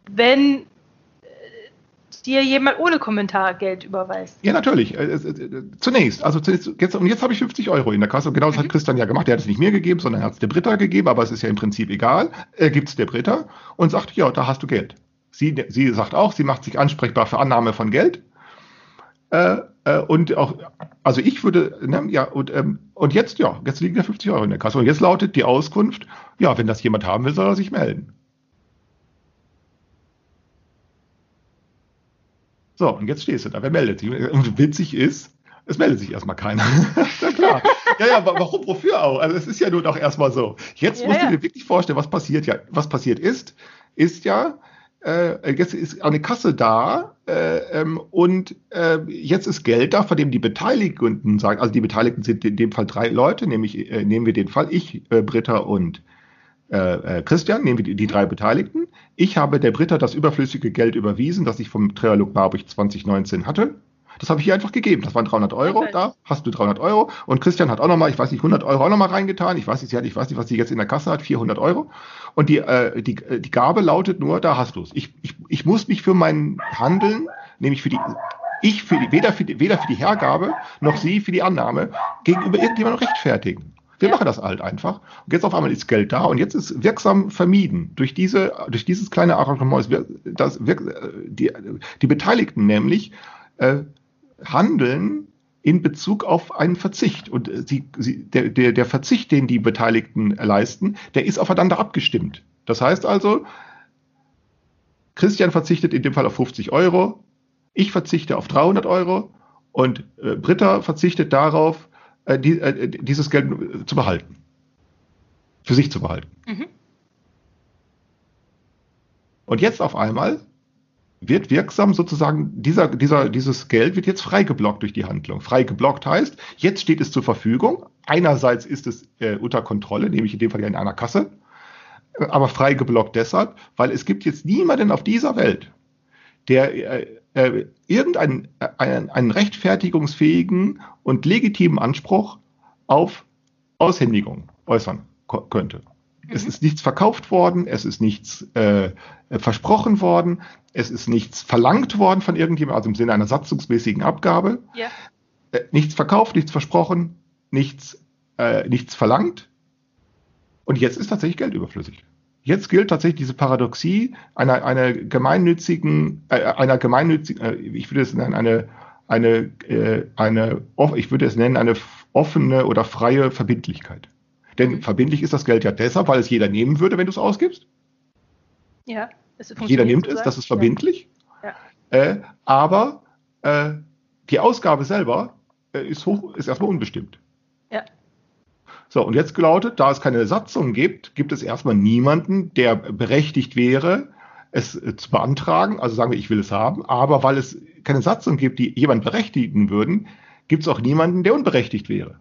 wenn äh, dir jemand ohne Kommentar Geld überweist. Ja, natürlich. Äh, äh, zunächst, also zunächst, jetzt, und jetzt habe ich 50 Euro in der Kasse. Und genau das mhm. hat Christian ja gemacht. Der hat es nicht mir gegeben, sondern er hat es der Britta gegeben, aber es ist ja im Prinzip egal. Er gibt es der Britta und sagt, ja, da hast du Geld. Sie, sie sagt auch, sie macht sich ansprechbar für Annahme von Geld. Äh, äh, und auch, also ich würde, ne, ja, und, ähm, und jetzt, ja, jetzt liegen ja 50 Euro in der Kasse. Und jetzt lautet die Auskunft, ja, wenn das jemand haben will, soll er sich melden. So, und jetzt stehst du da, wer meldet sich? Und witzig ist, es meldet sich erstmal keiner. ja, klar. Ja, ja, warum, wofür auch? Also es ist ja nun auch erstmal so. Jetzt ja, musst du dir wirklich vorstellen, was passiert ja, was passiert ist, ist ja, äh, jetzt ist eine Kasse da äh, ähm, und äh, jetzt ist Geld da, von dem die Beteiligten sagen, also die Beteiligten sind in dem Fall drei Leute, nämlich äh, nehmen wir den Fall ich, äh, Britta und äh, Christian, nehmen wir die, die, drei Beteiligten. Ich habe der Britta das überflüssige Geld überwiesen, das ich vom Trialog Marburg 2019 hatte. Das habe ich ihr einfach gegeben. Das waren 300 Euro. Da hast du 300 Euro. Und Christian hat auch nochmal, ich weiß nicht, 100 Euro auch nochmal reingetan. Ich weiß nicht, sie hat, ich weiß nicht, was sie jetzt in der Kasse hat, 400 Euro. Und die, äh, die, äh, die Gabe lautet nur, da hast du es. Ich, ich, ich muss mich für mein Handeln, nämlich für die, ich für die, weder für die, weder für die Hergabe noch sie für die Annahme gegenüber irgendjemandem rechtfertigen. Wir ja. machen das halt einfach. Und jetzt auf einmal ist Geld da und jetzt ist wirksam vermieden durch diese, durch dieses kleine Arrangement, das, die, die Beteiligten nämlich äh, handeln in Bezug auf einen Verzicht. Und äh, sie, sie, der, der, der Verzicht, den die Beteiligten leisten, der ist aufeinander abgestimmt. Das heißt also, Christian verzichtet in dem Fall auf 50 Euro, ich verzichte auf 300 Euro und äh, Britta verzichtet darauf, äh, die, äh, dieses Geld zu behalten. Für sich zu behalten. Mhm. Und jetzt auf einmal wird wirksam sozusagen, dieser, dieser, dieses Geld wird jetzt frei geblockt durch die Handlung. Frei geblockt heißt, jetzt steht es zur Verfügung. Einerseits ist es äh, unter Kontrolle, nämlich in dem Fall ja in einer Kasse, aber frei geblockt deshalb, weil es gibt jetzt niemanden auf dieser Welt, der äh, äh, irgendeinen einen, einen rechtfertigungsfähigen und legitimen Anspruch auf Aushändigung äußern könnte. Es ist nichts verkauft worden, es ist nichts äh, versprochen worden, es ist nichts verlangt worden von irgendjemandem, also im Sinne einer satzungsmäßigen Abgabe. Ja. Äh, nichts verkauft, nichts versprochen, nichts, äh, nichts verlangt. Und jetzt ist tatsächlich Geld überflüssig. Jetzt gilt tatsächlich diese Paradoxie einer, einer gemeinnützigen, äh, einer gemeinnützigen, äh, ich würde es nennen, eine, eine, äh, eine, ich würde es nennen, eine offene oder freie Verbindlichkeit. Denn mhm. verbindlich ist das Geld ja deshalb, weil es jeder nehmen würde, wenn du es ausgibst. Ja. Jeder nimmt es, das ist verbindlich. Ja. Ja. Äh, aber äh, die Ausgabe selber äh, ist, hoch, ist erstmal unbestimmt. Ja. So, und jetzt lautet, da es keine Satzung gibt, gibt es erstmal niemanden, der berechtigt wäre, es äh, zu beantragen. Also sagen wir, ich will es haben. Aber weil es keine Satzung gibt, die jemand berechtigen würden, gibt es auch niemanden, der unberechtigt wäre.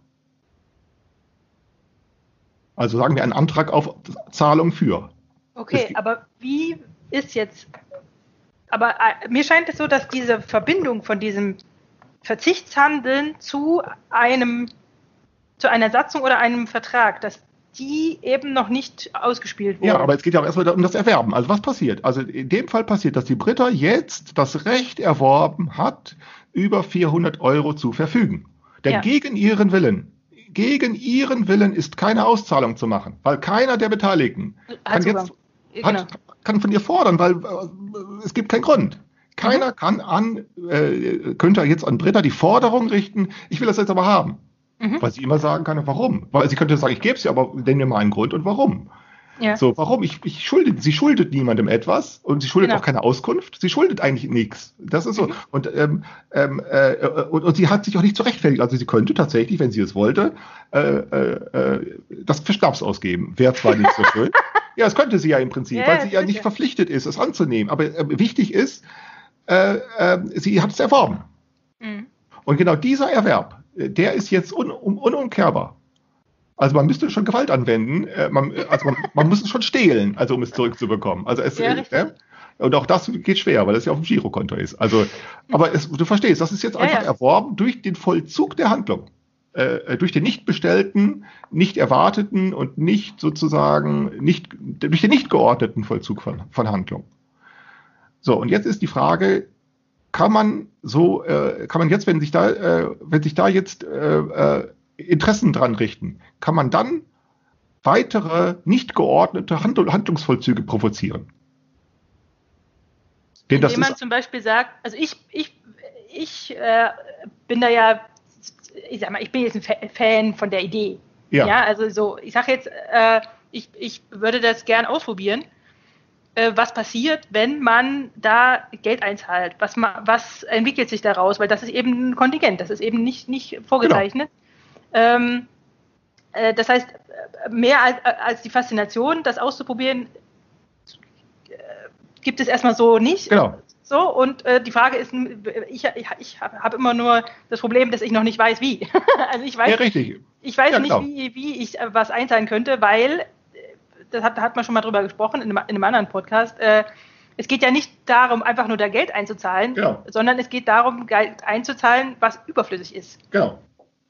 Also sagen wir einen Antrag auf Zahlung für. Okay, aber wie ist jetzt, aber äh, mir scheint es so, dass diese Verbindung von diesem Verzichtshandeln zu einem, zu einer Satzung oder einem Vertrag, dass die eben noch nicht ausgespielt wurde. Ja, aber es geht ja auch erstmal um das Erwerben. Also was passiert? Also in dem Fall passiert, dass die Britta jetzt das Recht erworben hat, über 400 Euro zu verfügen. Denn ja. gegen ihren Willen, gegen ihren Willen ist keine Auszahlung zu machen, weil keiner der Beteiligten kann, jetzt, genau. hat, kann von ihr fordern, weil äh, es gibt keinen Grund. Keiner mhm. kann an, äh, könnte jetzt an Britta die Forderung richten, ich will das jetzt aber haben. Mhm. Weil sie immer sagen kann, warum. Weil sie könnte sagen, ich gebe es dir, aber nenn mir mal einen Grund und warum. Ja. So, warum? Ich, ich schulde, sie schuldet niemandem etwas und sie schuldet genau. auch keine Auskunft. Sie schuldet eigentlich nichts. Das ist so. Mhm. Und, ähm, ähm, äh, und, und, sie hat sich auch nicht zurechtfertigt. Also sie könnte tatsächlich, wenn sie es wollte, äh, äh, äh das für Schnaps ausgeben. Wäre zwar nicht so schön. ja, das könnte sie ja im Prinzip, ja, weil sie ja nicht verpflichtet ist, es anzunehmen. Aber äh, wichtig ist, äh, äh, sie hat es erworben. Mhm. Und genau dieser Erwerb, der ist jetzt un, un, unumkehrbar. Also man müsste schon Gewalt anwenden, äh, man, also man, man, muss es schon stehlen, also um es zurückzubekommen. Also es, ja, äh, und auch das geht schwer, weil das ja auf dem Girokonto ist. Also, aber es, du verstehst, das ist jetzt einfach ja. erworben durch den Vollzug der Handlung. Äh, durch den nicht bestellten, nicht erwarteten und nicht sozusagen nicht durch den nicht geordneten Vollzug von, von Handlung. So, und jetzt ist die Frage, kann man so, äh, kann man jetzt, wenn sich da, äh, wenn sich da jetzt äh, äh Interessen dran richten, kann man dann weitere nicht geordnete Handl Handlungsvollzüge provozieren. Denn Indem man zum Beispiel sagt, also ich, ich, ich äh, bin da ja, ich sag mal, ich bin jetzt ein Fan von der Idee. Ja, ja also so, ich sage jetzt, äh, ich, ich würde das gern ausprobieren äh, was passiert, wenn man da Geld einzahlt. Was, was entwickelt sich daraus? Weil das ist eben ein Kontingent, das ist eben nicht, nicht vorgezeichnet. Genau. Ähm, äh, das heißt, mehr als, als, die Faszination, das auszuprobieren, äh, gibt es erstmal so nicht. Genau. So, und äh, die Frage ist, ich, ich, ich habe immer nur das Problem, dass ich noch nicht weiß, wie. also ich weiß, ja, richtig. Ich weiß ja, nicht, genau. wie, wie ich äh, was einzahlen könnte, weil das hat, da hat man schon mal drüber gesprochen in einem, in einem anderen Podcast. Äh, es geht ja nicht darum, einfach nur da Geld einzuzahlen, genau. sondern es geht darum, Geld einzuzahlen, was überflüssig ist. Genau.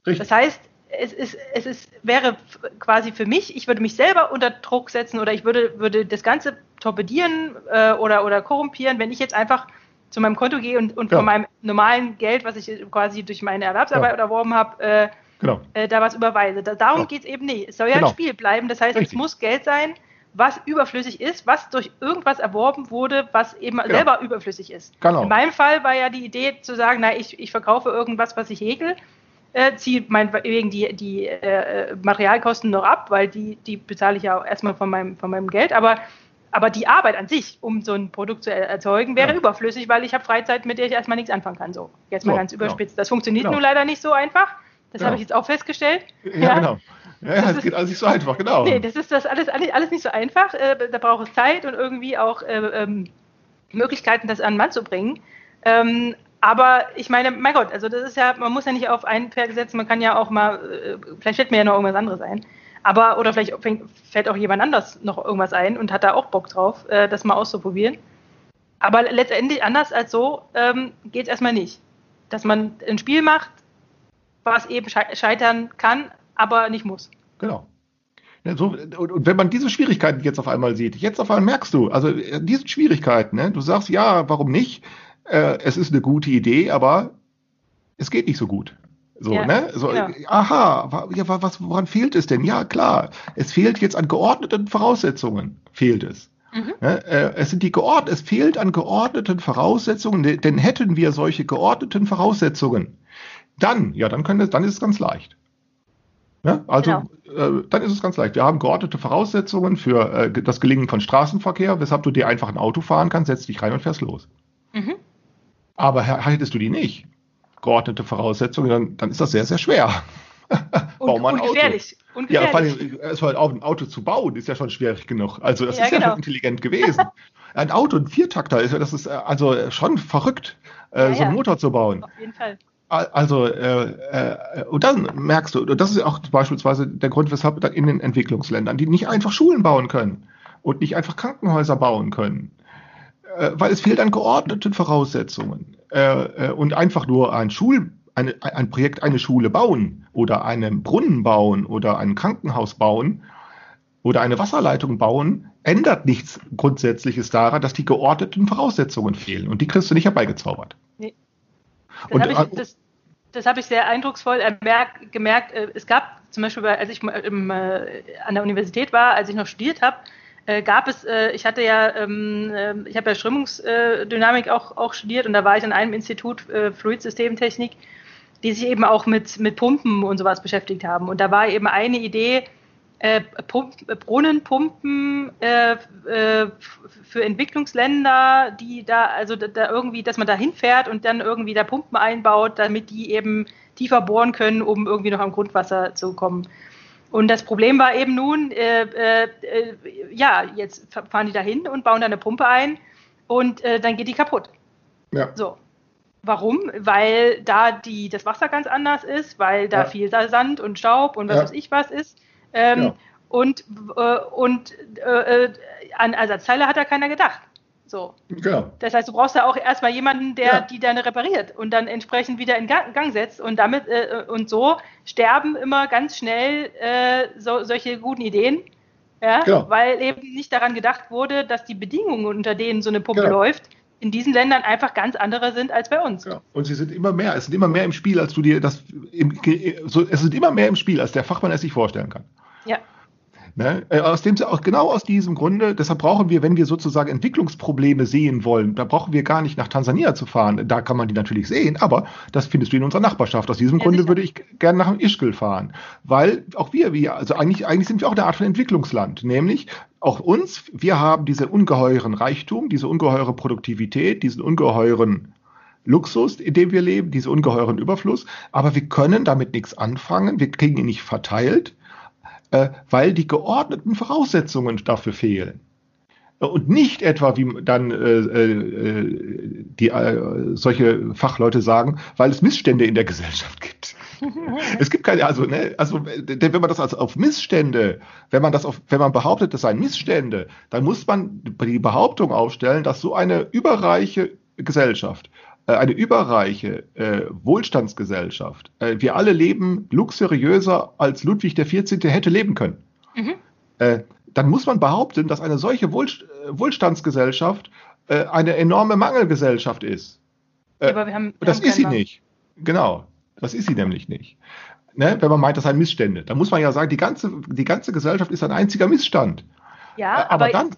Richtig. Das heißt, es, ist, es ist, wäre quasi für mich, ich würde mich selber unter Druck setzen oder ich würde, würde das Ganze torpedieren äh, oder, oder korrumpieren, wenn ich jetzt einfach zu meinem Konto gehe und, und ja. von meinem normalen Geld, was ich quasi durch meine Erwerbsarbeit ja. erworben habe, äh, genau. äh, da was überweise. Da, darum ja. geht es eben nicht. Es soll ja genau. ein Spiel bleiben. Das heißt, Richtig. es muss Geld sein, was überflüssig ist, was durch irgendwas erworben wurde, was eben genau. selber überflüssig ist. Genau. In meinem Fall war ja die Idee zu sagen, na, ich, ich verkaufe irgendwas, was ich häkel, äh, ziehe meinetwegen die, die äh, Materialkosten noch ab, weil die, die bezahle ich ja erstmal von meinem, von meinem Geld, aber aber die Arbeit an sich, um so ein Produkt zu erzeugen, wäre ja. überflüssig, weil ich habe Freizeit, mit der ich erstmal nichts anfangen kann. So, jetzt mal so, ganz genau. überspitzt. Genau. Das funktioniert genau. nur leider nicht so einfach. Das genau. habe ich jetzt auch festgestellt. Ja, ja. genau. Ja, es geht alles nicht so einfach, genau. Nee, das ist das alles, alles, alles nicht so einfach. Äh, da braucht es Zeit und irgendwie auch äh, ähm, Möglichkeiten, das an den Mann zu bringen. Ähm, aber ich meine, mein Gott, also das ist ja, man muss ja nicht auf ein Pferd setzen, man kann ja auch mal, äh, vielleicht fällt mir ja noch irgendwas anderes ein. Aber, oder vielleicht fällt auch jemand anders noch irgendwas ein und hat da auch Bock drauf, äh, das mal auszuprobieren. Aber letztendlich anders als so ähm, geht es erstmal nicht. Dass man ein Spiel macht, was eben scheitern kann, aber nicht muss. Genau. So, und, und, wenn man diese Schwierigkeiten jetzt auf einmal sieht, jetzt auf einmal merkst du, also äh, diese Schwierigkeiten, ne, du sagst, ja, warum nicht? Äh, es ist eine gute Idee, aber es geht nicht so gut. So, ja, ne? So, genau. aha, ja, was, woran fehlt es denn? Ja, klar, es fehlt jetzt an geordneten Voraussetzungen, fehlt es. Mhm. Ne? Äh, es sind die geordnet, es fehlt an geordneten Voraussetzungen, denn hätten wir solche geordneten Voraussetzungen, dann, ja, dann können wir, dann ist es ganz leicht. Ne? Also genau. äh, dann ist es ganz leicht. Wir haben geordnete Voraussetzungen für äh, das Gelingen von Straßenverkehr, weshalb du dir einfach ein Auto fahren kannst, setzt dich rein und fährst los. Mhm. Aber hättest du die nicht, geordnete Voraussetzungen, dann, dann ist das sehr, sehr schwer. Bau mal ein ungefährlich. Auto. Ungefährlich. Ja, vor allem, es war halt auch ein Auto zu bauen, ist ja schon schwierig genug. Also das ja, ist ja genau. schon intelligent gewesen. ein Auto, ein Viertakter, ist, das ist äh, also schon verrückt, äh, ja, so einen Motor zu bauen. Auf jeden Fall. Also, äh, äh, und dann merkst du, das ist auch beispielsweise der Grund, weshalb in den Entwicklungsländern, die nicht einfach Schulen bauen können und nicht einfach Krankenhäuser bauen können, äh, weil es fehlt an geordneten Voraussetzungen. Äh, äh, und einfach nur ein Schul, eine, ein Projekt, eine Schule bauen oder einen Brunnen bauen oder ein Krankenhaus bauen oder eine Wasserleitung bauen, ändert nichts Grundsätzliches daran, dass die geordneten Voraussetzungen fehlen. Und die kriegst du nicht herbeigezaubert. Nee. Das habe ich, äh, das, das hab ich sehr eindrucksvoll ermerkt, gemerkt. Äh, es gab zum Beispiel, als ich äh, an der Universität war, als ich noch studiert habe, äh, gab es, äh, ich hatte ja, ähm, äh, ich habe ja Strömungsdynamik auch, auch studiert und da war ich an einem Institut äh, Fluidsystemtechnik, die sich eben auch mit, mit Pumpen und sowas beschäftigt haben. Und da war eben eine Idee, äh, Pump, Brunnenpumpen äh, äh, für Entwicklungsländer, die da, also da, da, irgendwie, dass man da hinfährt und dann irgendwie da Pumpen einbaut, damit die eben tiefer bohren können, um irgendwie noch am Grundwasser zu kommen. Und das Problem war eben nun, äh, äh, ja, jetzt fahren die da hin und bauen da eine Pumpe ein und äh, dann geht die kaputt. Ja. So. Warum? Weil da die, das Wasser ganz anders ist, weil da ja. viel Sand und Staub und was ja. weiß ich was ist. Ähm, ja. Und, äh, und äh, äh, an Ersatzteile hat da keiner gedacht. So. Genau. Das heißt, du brauchst ja auch erstmal jemanden, der ja. die dann repariert und dann entsprechend wieder in Gang, Gang setzt. Und damit äh, und so sterben immer ganz schnell äh, so, solche guten Ideen. Ja, genau. weil eben nicht daran gedacht wurde, dass die Bedingungen, unter denen so eine Pumpe genau. läuft, in diesen Ländern einfach ganz andere sind als bei uns. Ja. Und sie sind immer mehr, es sind immer mehr im Spiel, als du dir das im, so, es sind immer mehr im Spiel, als der Fachmann es sich vorstellen kann. Ja. Ne? Äh, aus dem, auch genau aus diesem Grunde, deshalb brauchen wir, wenn wir sozusagen Entwicklungsprobleme sehen wollen, da brauchen wir gar nicht nach Tansania zu fahren. Da kann man die natürlich sehen, aber das findest du in unserer Nachbarschaft. Aus diesem ja, Grunde sicher. würde ich gerne nach Ischgl fahren, weil auch wir, wir, also eigentlich, eigentlich sind wir auch eine Art von Entwicklungsland, nämlich auch uns, wir haben diese ungeheuren Reichtum, diese ungeheure Produktivität, diesen ungeheuren Luxus, in dem wir leben, diesen ungeheuren Überfluss, aber wir können damit nichts anfangen, wir kriegen ihn nicht verteilt äh, weil die geordneten Voraussetzungen dafür fehlen. Und nicht etwa, wie dann äh, äh, die, äh, solche Fachleute sagen, weil es Missstände in der Gesellschaft gibt. es gibt keine, also, ne, also wenn man das als auf Missstände, wenn man das auf, wenn man behauptet, das seien Missstände, dann muss man die Behauptung aufstellen, dass so eine überreiche Gesellschaft äh, eine überreiche äh, Wohlstandsgesellschaft. Äh, wir alle leben luxuriöser, als Ludwig XIV. hätte leben können. Mhm. Äh, dann muss man behaupten, dass eine solche Wohlst äh, Wohlstandsgesellschaft äh, eine enorme Mangelgesellschaft ist. Aber wir haben, wir das haben ist sie nicht. Genau, das ist sie nämlich nicht. Ne? Wenn man meint, das seien Missstände. Dann muss man ja sagen, die ganze, die ganze Gesellschaft ist ein einziger Missstand. Ja, aber, aber dann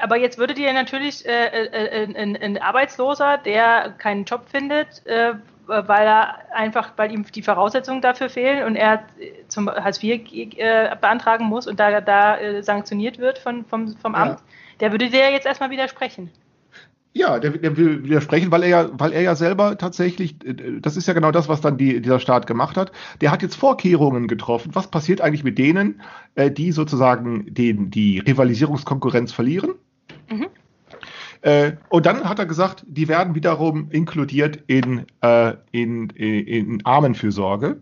aber jetzt würde dir natürlich äh, äh, äh, ein, ein, Arbeitsloser, der keinen Job findet, äh, weil er einfach, weil ihm die Voraussetzungen dafür fehlen und er zum Hartz IV äh, beantragen muss und da, da äh, sanktioniert wird von, vom, vom Amt, ja. der würde dir jetzt erstmal widersprechen. Ja, der, der, will widersprechen, weil er ja, weil er ja selber tatsächlich, das ist ja genau das, was dann die, dieser Staat gemacht hat. Der hat jetzt Vorkehrungen getroffen. Was passiert eigentlich mit denen, die sozusagen den, die Rivalisierungskonkurrenz verlieren? Mhm. Äh, und dann hat er gesagt, die werden wiederum inkludiert in, äh, in, in, in Armenfürsorge.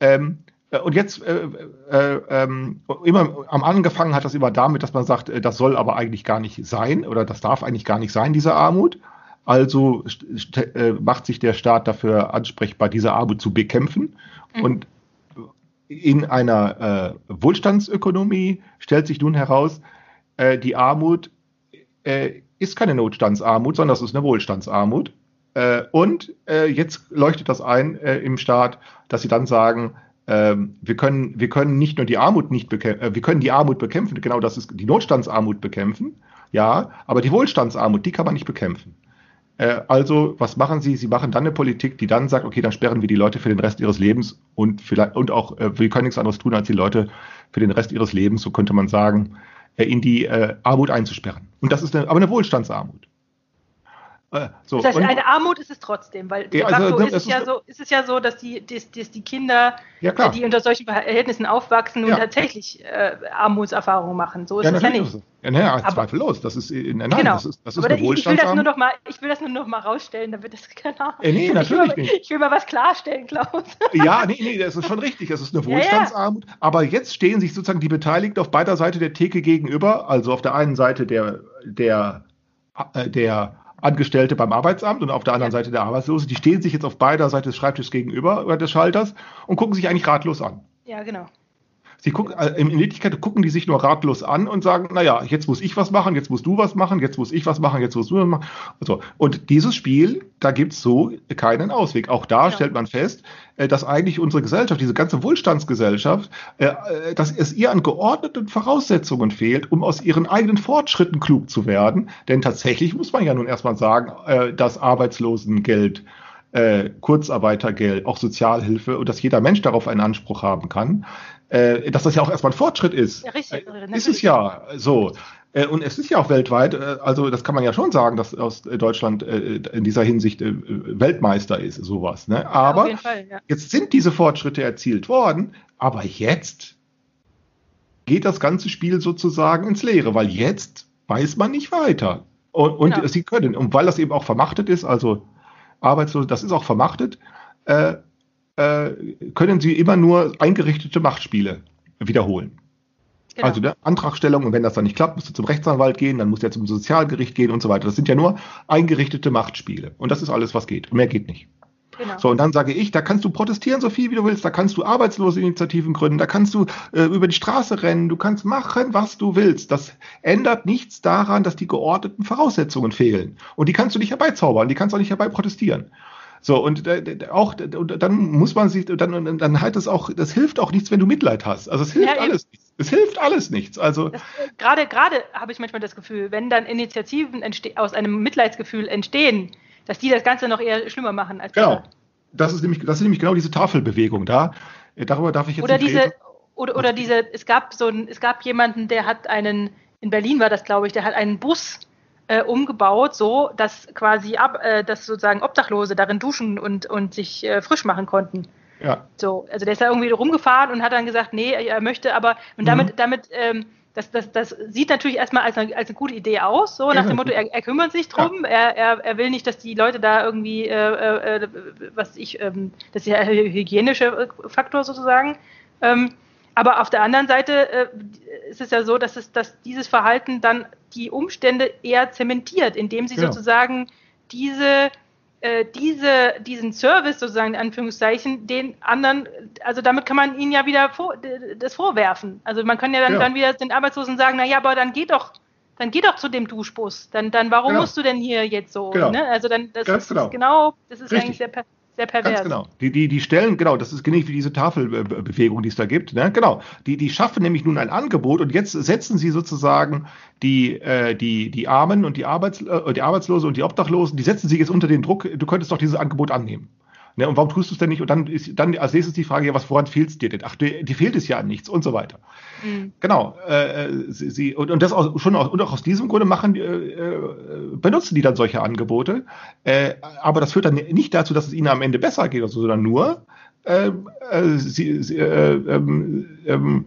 Ähm, äh, und jetzt äh, äh, ähm, immer am angefangen hat das immer damit, dass man sagt, äh, das soll aber eigentlich gar nicht sein oder das darf eigentlich gar nicht sein, diese Armut. Also macht sich der Staat dafür ansprechbar, diese Armut zu bekämpfen. Mhm. Und in einer Wohlstandsökonomie stellt sich nun heraus, die Armut äh, ist keine Notstandsarmut, sondern das ist eine Wohlstandsarmut. Äh, und äh, jetzt leuchtet das ein äh, im Staat, dass sie dann sagen, wir können, wir können nicht nur die Armut nicht bekämpfen, äh, wir können die Armut bekämpfen, genau das ist die Notstandsarmut bekämpfen, ja, aber die Wohlstandsarmut, die kann man nicht bekämpfen. Äh, also, was machen sie? Sie machen dann eine Politik, die dann sagt, okay, dann sperren wir die Leute für den Rest ihres Lebens und vielleicht, und auch, wir können nichts anderes tun, als die Leute für den Rest ihres Lebens, so könnte man sagen, in die äh, Armut einzusperren. Und das ist eine, aber eine Wohlstandsarmut. Äh, so, das heißt, eine Armut ist es trotzdem, weil de facto also, ist, es ja so, ist es ja so, dass die, dass, dass die Kinder, ja, die unter solchen Verhältnissen aufwachsen und ja. tatsächlich äh, Armutserfahrungen machen. So ist ja, es ja nicht. Ja, naja, zweifellos. Das ist, nein, nein, genau. das ist, das ist eine ich, ich will das nur noch mal, Ich will das nur noch mal rausstellen, damit das genau. Äh, nee, natürlich ich will, nicht. Ich will mal was klarstellen, Klaus. Ja, nee, nee, das ist schon richtig. Es ist eine Wohlstandsarmut. Aber jetzt stehen sich sozusagen die Beteiligten auf beider Seite der Theke gegenüber. Also auf der einen Seite der, der äh, der Angestellte beim Arbeitsamt und auf der anderen ja. Seite der Arbeitslose, die stehen sich jetzt auf beider Seite des Schreibtisches gegenüber des Schalters und gucken sich eigentlich ratlos an. Ja, genau. Sie gucken, äh, in Wirklichkeit gucken die sich nur ratlos an und sagen, naja, jetzt muss ich was machen, jetzt musst du was machen, jetzt muss ich was machen, jetzt musst du was machen. So. Und dieses Spiel, da gibt's so keinen Ausweg. Auch da ja. stellt man fest, äh, dass eigentlich unsere Gesellschaft, diese ganze Wohlstandsgesellschaft, äh, dass es ihr an geordneten Voraussetzungen fehlt, um aus ihren eigenen Fortschritten klug zu werden. Denn tatsächlich muss man ja nun erstmal sagen, dass Arbeitslosengeld Kurzarbeitergeld, auch Sozialhilfe und dass jeder Mensch darauf einen Anspruch haben kann, äh, dass das ja auch erstmal ein Fortschritt ist. Ja, richtig. Äh, ist es ja so. Äh, und es ist ja auch weltweit, äh, also das kann man ja schon sagen, dass aus Deutschland äh, in dieser Hinsicht Weltmeister ist, sowas. Ne? Aber ja, Fall, ja. jetzt sind diese Fortschritte erzielt worden, aber jetzt geht das ganze Spiel sozusagen ins Leere, weil jetzt weiß man nicht weiter. Und, und genau. sie können, und weil das eben auch vermachtet ist, also arbeitslos, das ist auch vermachtet, äh, äh, können sie immer nur eingerichtete Machtspiele wiederholen. Genau. Also ne, Antragstellung und wenn das dann nicht klappt, musst du zum Rechtsanwalt gehen, dann musst du ja zum Sozialgericht gehen und so weiter. Das sind ja nur eingerichtete Machtspiele. Und das ist alles, was geht. Mehr geht nicht. Genau. So, und dann sage ich, da kannst du protestieren, so viel wie du willst, da kannst du Arbeitsloseninitiativen gründen, da kannst du äh, über die Straße rennen, du kannst machen, was du willst. Das ändert nichts daran, dass die geordneten Voraussetzungen fehlen. Und die kannst du nicht herbeizaubern, die kannst du auch nicht herbei protestieren. So, und äh, auch, und dann muss man sich, dann, dann halt es auch, das hilft auch nichts, wenn du Mitleid hast. Also es hilft ja, alles nichts. Es hilft alles nichts. Also äh, gerade, gerade habe ich manchmal das Gefühl, wenn dann Initiativen aus einem Mitleidsgefühl entstehen, dass die das Ganze noch eher schlimmer machen als Genau. Das ist nämlich, das ist nämlich genau diese Tafelbewegung da. Äh, darüber darf ich jetzt oder nicht diese, reden. Oder, oder diese, es gab so ein, es gab jemanden, der hat einen, in Berlin war das, glaube ich, der hat einen Bus äh, umgebaut, so dass quasi ab, äh, dass sozusagen Obdachlose darin duschen und, und sich äh, frisch machen konnten. Ja. So, also der ist da irgendwie rumgefahren und hat dann gesagt, nee, er möchte aber, und damit, mhm. damit, ähm, das, das, das sieht natürlich erstmal als eine, als eine gute Idee aus, so nach dem Motto, er, er kümmert sich drum, ja. er, er, er will nicht, dass die Leute da irgendwie, äh, äh, äh was ich, ähm, das ist ja ein hygienischer Faktor sozusagen. Ähm, aber auf der anderen Seite äh, ist es ja so, dass, es, dass dieses Verhalten dann die Umstände eher zementiert, indem sie genau. sozusagen diese, äh, diese, diesen Service sozusagen in Anführungszeichen den anderen, also damit kann man ihnen ja wieder vor, das vorwerfen. Also man kann ja dann, ja. dann wieder den Arbeitslosen sagen, na ja, aber dann geht doch, dann geh doch zu dem Duschbus. Dann, dann warum genau. musst du denn hier jetzt so? Genau. Ne? Also dann, das Ganz ist genau. genau, das ist Richtig. eigentlich sehr sehr pervers. Ganz genau. Die, die, die stellen, genau, das ist genau wie diese Tafelbewegung, die es da gibt. Ne? Genau. Die, die schaffen nämlich nun ein Angebot und jetzt setzen sie sozusagen die, äh, die, die Armen und die, Arbeits, äh, die Arbeitslose und die Obdachlosen, die setzen sie jetzt unter den Druck, du könntest doch dieses Angebot annehmen. Ne, und warum tust du es denn nicht? Und dann ist dann als nächstes die Frage, ja, was woran fehlt es dir denn? Ach, dir, dir fehlt es ja an nichts und so weiter. Mhm. Genau. Äh, äh sie, sie, und, und das auch, schon auch, und auch aus diesem Grunde machen, äh, äh, benutzen die dann solche Angebote. Äh, aber das führt dann nicht dazu, dass es ihnen am Ende besser geht, sondern nur, äh, sie, sie, äh, ähm, ähm,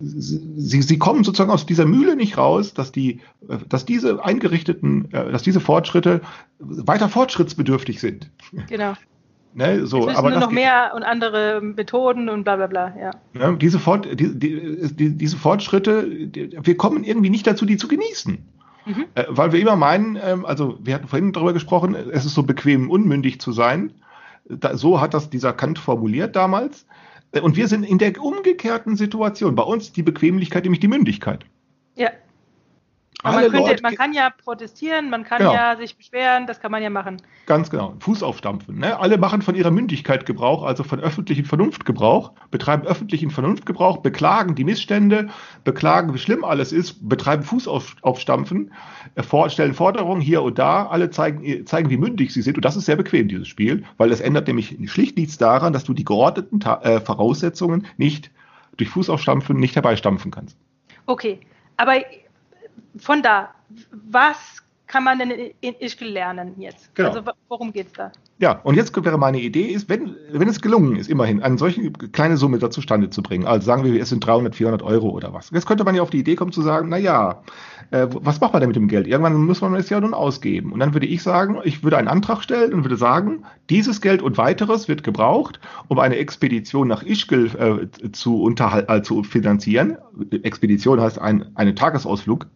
sie, sie kommen sozusagen aus dieser Mühle nicht raus, dass die, dass diese eingerichteten, äh, dass diese Fortschritte weiter fortschrittsbedürftig sind. Genau. Ne, so, aber nur noch mehr und andere Methoden und bla bla bla, ja. ja diese, Fort, die, die, die, diese Fortschritte, wir kommen irgendwie nicht dazu, die zu genießen. Mhm. Äh, weil wir immer meinen, ähm, also wir hatten vorhin darüber gesprochen, es ist so bequem, unmündig zu sein. Da, so hat das dieser Kant formuliert damals. Und wir sind in der umgekehrten Situation. Bei uns die Bequemlichkeit, nämlich die Mündigkeit. Ja. Man, könnte, Leute, man, kann ja protestieren, man kann genau. ja sich beschweren, das kann man ja machen. Ganz genau. Fuß aufstampfen. Ne? Alle machen von ihrer Mündigkeit Gebrauch, also von öffentlichen Vernunftgebrauch, betreiben öffentlichen Vernunftgebrauch, beklagen die Missstände, beklagen, wie schlimm alles ist, betreiben Fußaufstampfen, äh, stellen Forderungen hier und da, alle zeigen, zeigen, wie mündig sie sind. Und das ist sehr bequem, dieses Spiel, weil das ändert nämlich schlicht nichts daran, dass du die geordneten äh, Voraussetzungen nicht durch Fußaufstampfen nicht herbeistampfen kannst. Okay, aber von da, was kann man denn in Ischgl lernen jetzt? Genau. Also worum geht es da? Ja, und jetzt wäre meine Idee, ist, wenn, wenn es gelungen ist, immerhin eine solche kleine Summe da zustande zu bringen, also sagen wir, es sind 300, 400 Euro oder was. Jetzt könnte man ja auf die Idee kommen zu sagen, na ja, äh, was macht man denn mit dem Geld? Irgendwann muss man es ja nun ausgeben. Und dann würde ich sagen, ich würde einen Antrag stellen und würde sagen, dieses Geld und weiteres wird gebraucht, um eine Expedition nach Ischgl äh, zu, unterhal äh, zu finanzieren. Expedition heißt ein, einen Tagesausflug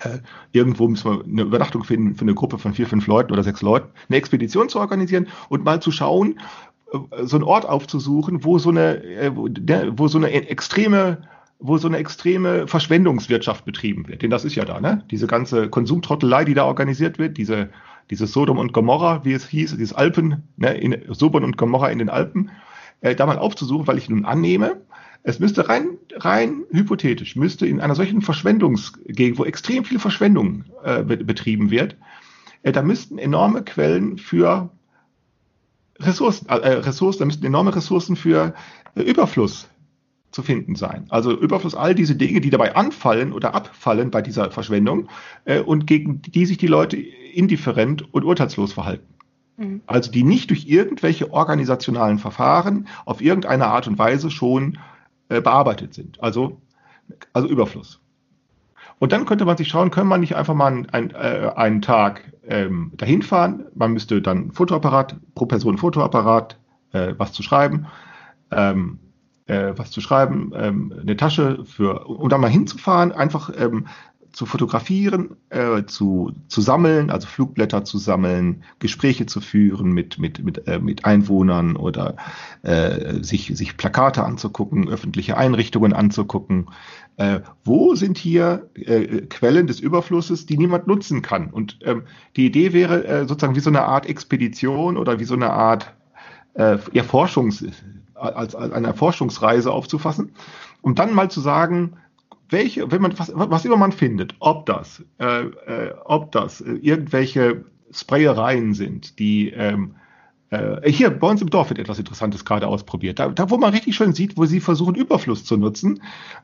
äh, irgendwo müssen wir eine Übernachtung finden für eine Gruppe von vier, fünf Leuten oder sechs Leuten, eine Expedition zu organisieren und mal zu schauen, äh, so einen Ort aufzusuchen, wo so eine, äh, wo, so eine extreme wo so eine extreme Verschwendungswirtschaft betrieben wird. Denn das ist ja da, ne? Diese ganze Konsumtrottelei, die da organisiert wird, diese, dieses Sodom und Gomorra, wie es hieß, dieses Alpen, ne? In, Sodom und Gomorra in den Alpen, äh, da mal aufzusuchen, weil ich nun annehme, es müsste rein, rein hypothetisch, müsste in einer solchen Verschwendungsgegend, wo extrem viel Verschwendung äh, betrieben wird, äh, da müssten enorme Quellen für Ressourcen, äh, Ressourcen, da müssten enorme Ressourcen für äh, Überfluss zu finden sein. Also Überfluss, all diese Dinge, die dabei anfallen oder abfallen bei dieser Verschwendung äh, und gegen die sich die Leute indifferent und urteilslos verhalten. Mhm. Also die nicht durch irgendwelche organisationalen Verfahren auf irgendeine Art und Weise schon äh, bearbeitet sind. Also, also Überfluss. Und dann könnte man sich schauen, können wir nicht einfach mal einen, einen, äh, einen Tag ähm, dahin fahren? Man müsste dann Fotoapparat, pro Person Fotoapparat, äh, was zu schreiben, ähm, äh, was zu schreiben, ähm, eine Tasche für, um dann mal hinzufahren, einfach ähm, zu fotografieren, äh, zu, zu sammeln, also Flugblätter zu sammeln, Gespräche zu führen mit, mit, mit, äh, mit Einwohnern oder äh, sich, sich Plakate anzugucken, öffentliche Einrichtungen anzugucken. Äh, wo sind hier äh, Quellen des Überflusses, die niemand nutzen kann? Und ähm, die Idee wäre äh, sozusagen wie so eine Art Expedition oder wie so eine Art äh, ja, Forschungs, als, als eine Forschungsreise aufzufassen, um dann mal zu sagen, welche, wenn man was, was immer man findet, ob das, äh, äh, ob das äh, irgendwelche Sprayereien sind, die ähm, äh, hier bei uns im Dorf wird etwas Interessantes gerade ausprobiert. Da, da wo man richtig schön sieht, wo sie versuchen, Überfluss zu nutzen.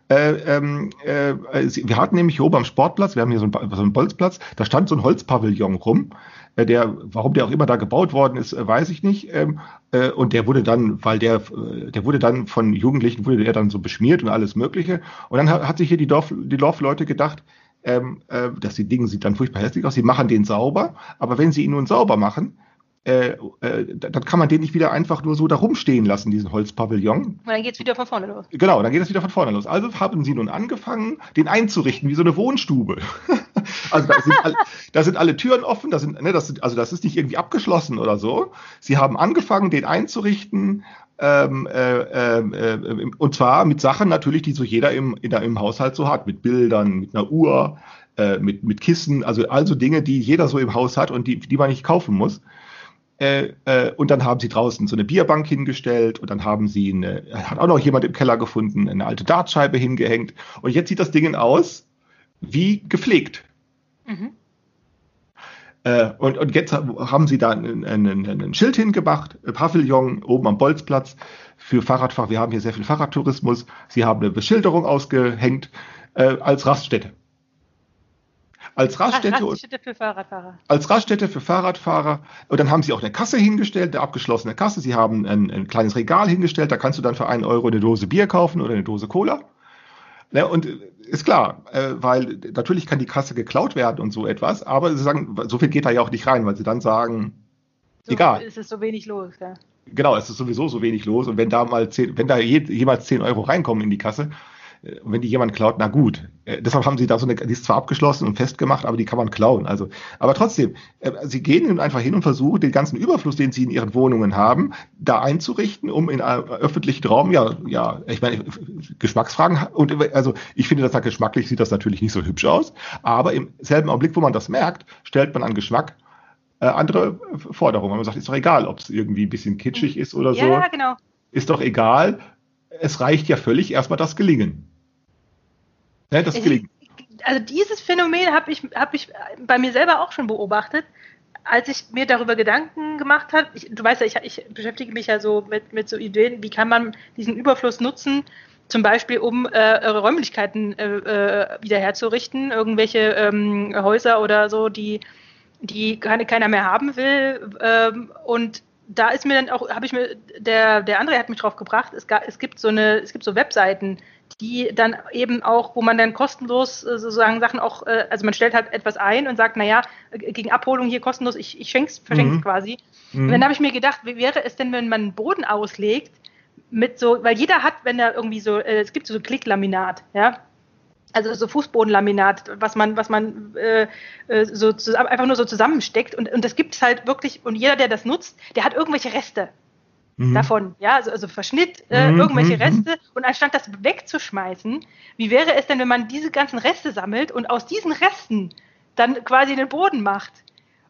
Äh, ähm, äh, wir hatten nämlich hier oben am Sportplatz, wir haben hier so einen, so einen Bolzplatz, da stand so ein Holzpavillon rum. Äh, der, warum der auch immer da gebaut worden ist, äh, weiß ich nicht. Ähm, äh, und der wurde dann, weil der, der wurde dann von Jugendlichen, wurde der dann so beschmiert und alles Mögliche. Und dann hat, hat sich hier die, Dorf, die Dorfleute gedacht, ähm, äh, dass die Dinge sieht dann furchtbar hässlich aus. Sie machen den sauber, aber wenn sie ihn nun sauber machen, äh, äh, dann kann man den nicht wieder einfach nur so da rumstehen lassen, diesen Holzpavillon. Und dann geht es wieder von vorne los. Genau, dann geht es wieder von vorne los. Also haben sie nun angefangen, den einzurichten, wie so eine Wohnstube. also da sind, alle, da sind alle Türen offen, da sind, ne, das sind, also das ist nicht irgendwie abgeschlossen oder so. Sie haben angefangen, den einzurichten, ähm, äh, äh, und zwar mit Sachen natürlich, die so jeder im, in im Haushalt so hat, mit Bildern, mit einer Uhr, äh, mit, mit Kissen, also also Dinge, die jeder so im Haus hat und die, die man nicht kaufen muss. Äh, äh, und dann haben sie draußen so eine Bierbank hingestellt und dann haben sie eine, hat auch noch jemand im Keller gefunden, eine alte Dartscheibe hingehängt. Und jetzt sieht das Ding aus wie gepflegt. Mhm. Äh, und, und jetzt haben sie da ein, ein, ein Schild hingemacht, Pavillon oben am Bolzplatz für Fahrradfahrer. Wir haben hier sehr viel Fahrradtourismus. Sie haben eine Beschilderung ausgehängt äh, als Raststätte. Als Raststätte, Raststätte für Fahrradfahrer. Als Raststätte für Fahrradfahrer. Und dann haben sie auch eine Kasse hingestellt, eine abgeschlossene Kasse. Sie haben ein, ein kleines Regal hingestellt. Da kannst du dann für einen Euro eine Dose Bier kaufen oder eine Dose Cola. Ja, und ist klar, äh, weil natürlich kann die Kasse geklaut werden und so etwas, aber sie sagen, so viel geht da ja auch nicht rein, weil sie dann sagen, so egal. Ist es so wenig los, ja. Genau, es ist sowieso so wenig los und wenn da mal zehn, wenn da je, jemals 10 Euro reinkommen in die Kasse, äh, wenn die jemand klaut, na gut. Äh, deshalb haben sie da so eine, die ist zwar abgeschlossen und festgemacht, aber die kann man klauen. Also, aber trotzdem, äh, sie gehen einfach hin und versuchen, den ganzen Überfluss, den sie in ihren Wohnungen haben, da einzurichten, um in einem öffentlichen Raum, ja, ja, ich meine, Geschmacksfragen, und also ich finde, das geschmacklich sieht das natürlich nicht so hübsch aus, aber im selben Augenblick, wo man das merkt, stellt man an Geschmack äh, andere Forderungen. Man sagt, ist doch egal, ob es irgendwie ein bisschen kitschig ist oder so. Ja, genau. Ist doch egal. Es reicht ja völlig erstmal das Gelingen. Ne, das gelingt. Also dieses Phänomen habe ich, hab ich bei mir selber auch schon beobachtet, als ich mir darüber Gedanken gemacht habe. Du weißt ja, ich, ich, beschäftige mich ja so mit, mit so Ideen, wie kann man diesen Überfluss nutzen, zum Beispiel um äh, Räumlichkeiten äh, äh, wieder herzurichten, irgendwelche ähm, Häuser oder so, die, die keine, keiner mehr haben will. Ähm, und da ist mir dann auch, habe ich mir, der, der André hat mich drauf gebracht, es, es gibt so eine, es gibt so Webseiten, die dann eben auch, wo man dann kostenlos äh, sozusagen Sachen auch, äh, also man stellt halt etwas ein und sagt, naja, gegen Abholung hier kostenlos, ich, ich schenk's, verschenk's mhm. quasi. Mhm. Und dann habe ich mir gedacht, wie wäre es denn, wenn man einen Boden auslegt, mit so, weil jeder hat, wenn er irgendwie so, äh, es gibt so Klicklaminat, ja, also so Fußbodenlaminat, was man, was man äh, äh so zusammen, einfach nur so zusammensteckt und, und das gibt es halt wirklich, und jeder, der das nutzt, der hat irgendwelche Reste mhm. davon, ja, also, also Verschnitt, äh, mhm. irgendwelche mhm. Reste und anstatt das wegzuschmeißen, wie wäre es denn, wenn man diese ganzen Reste sammelt und aus diesen Resten dann quasi den Boden macht?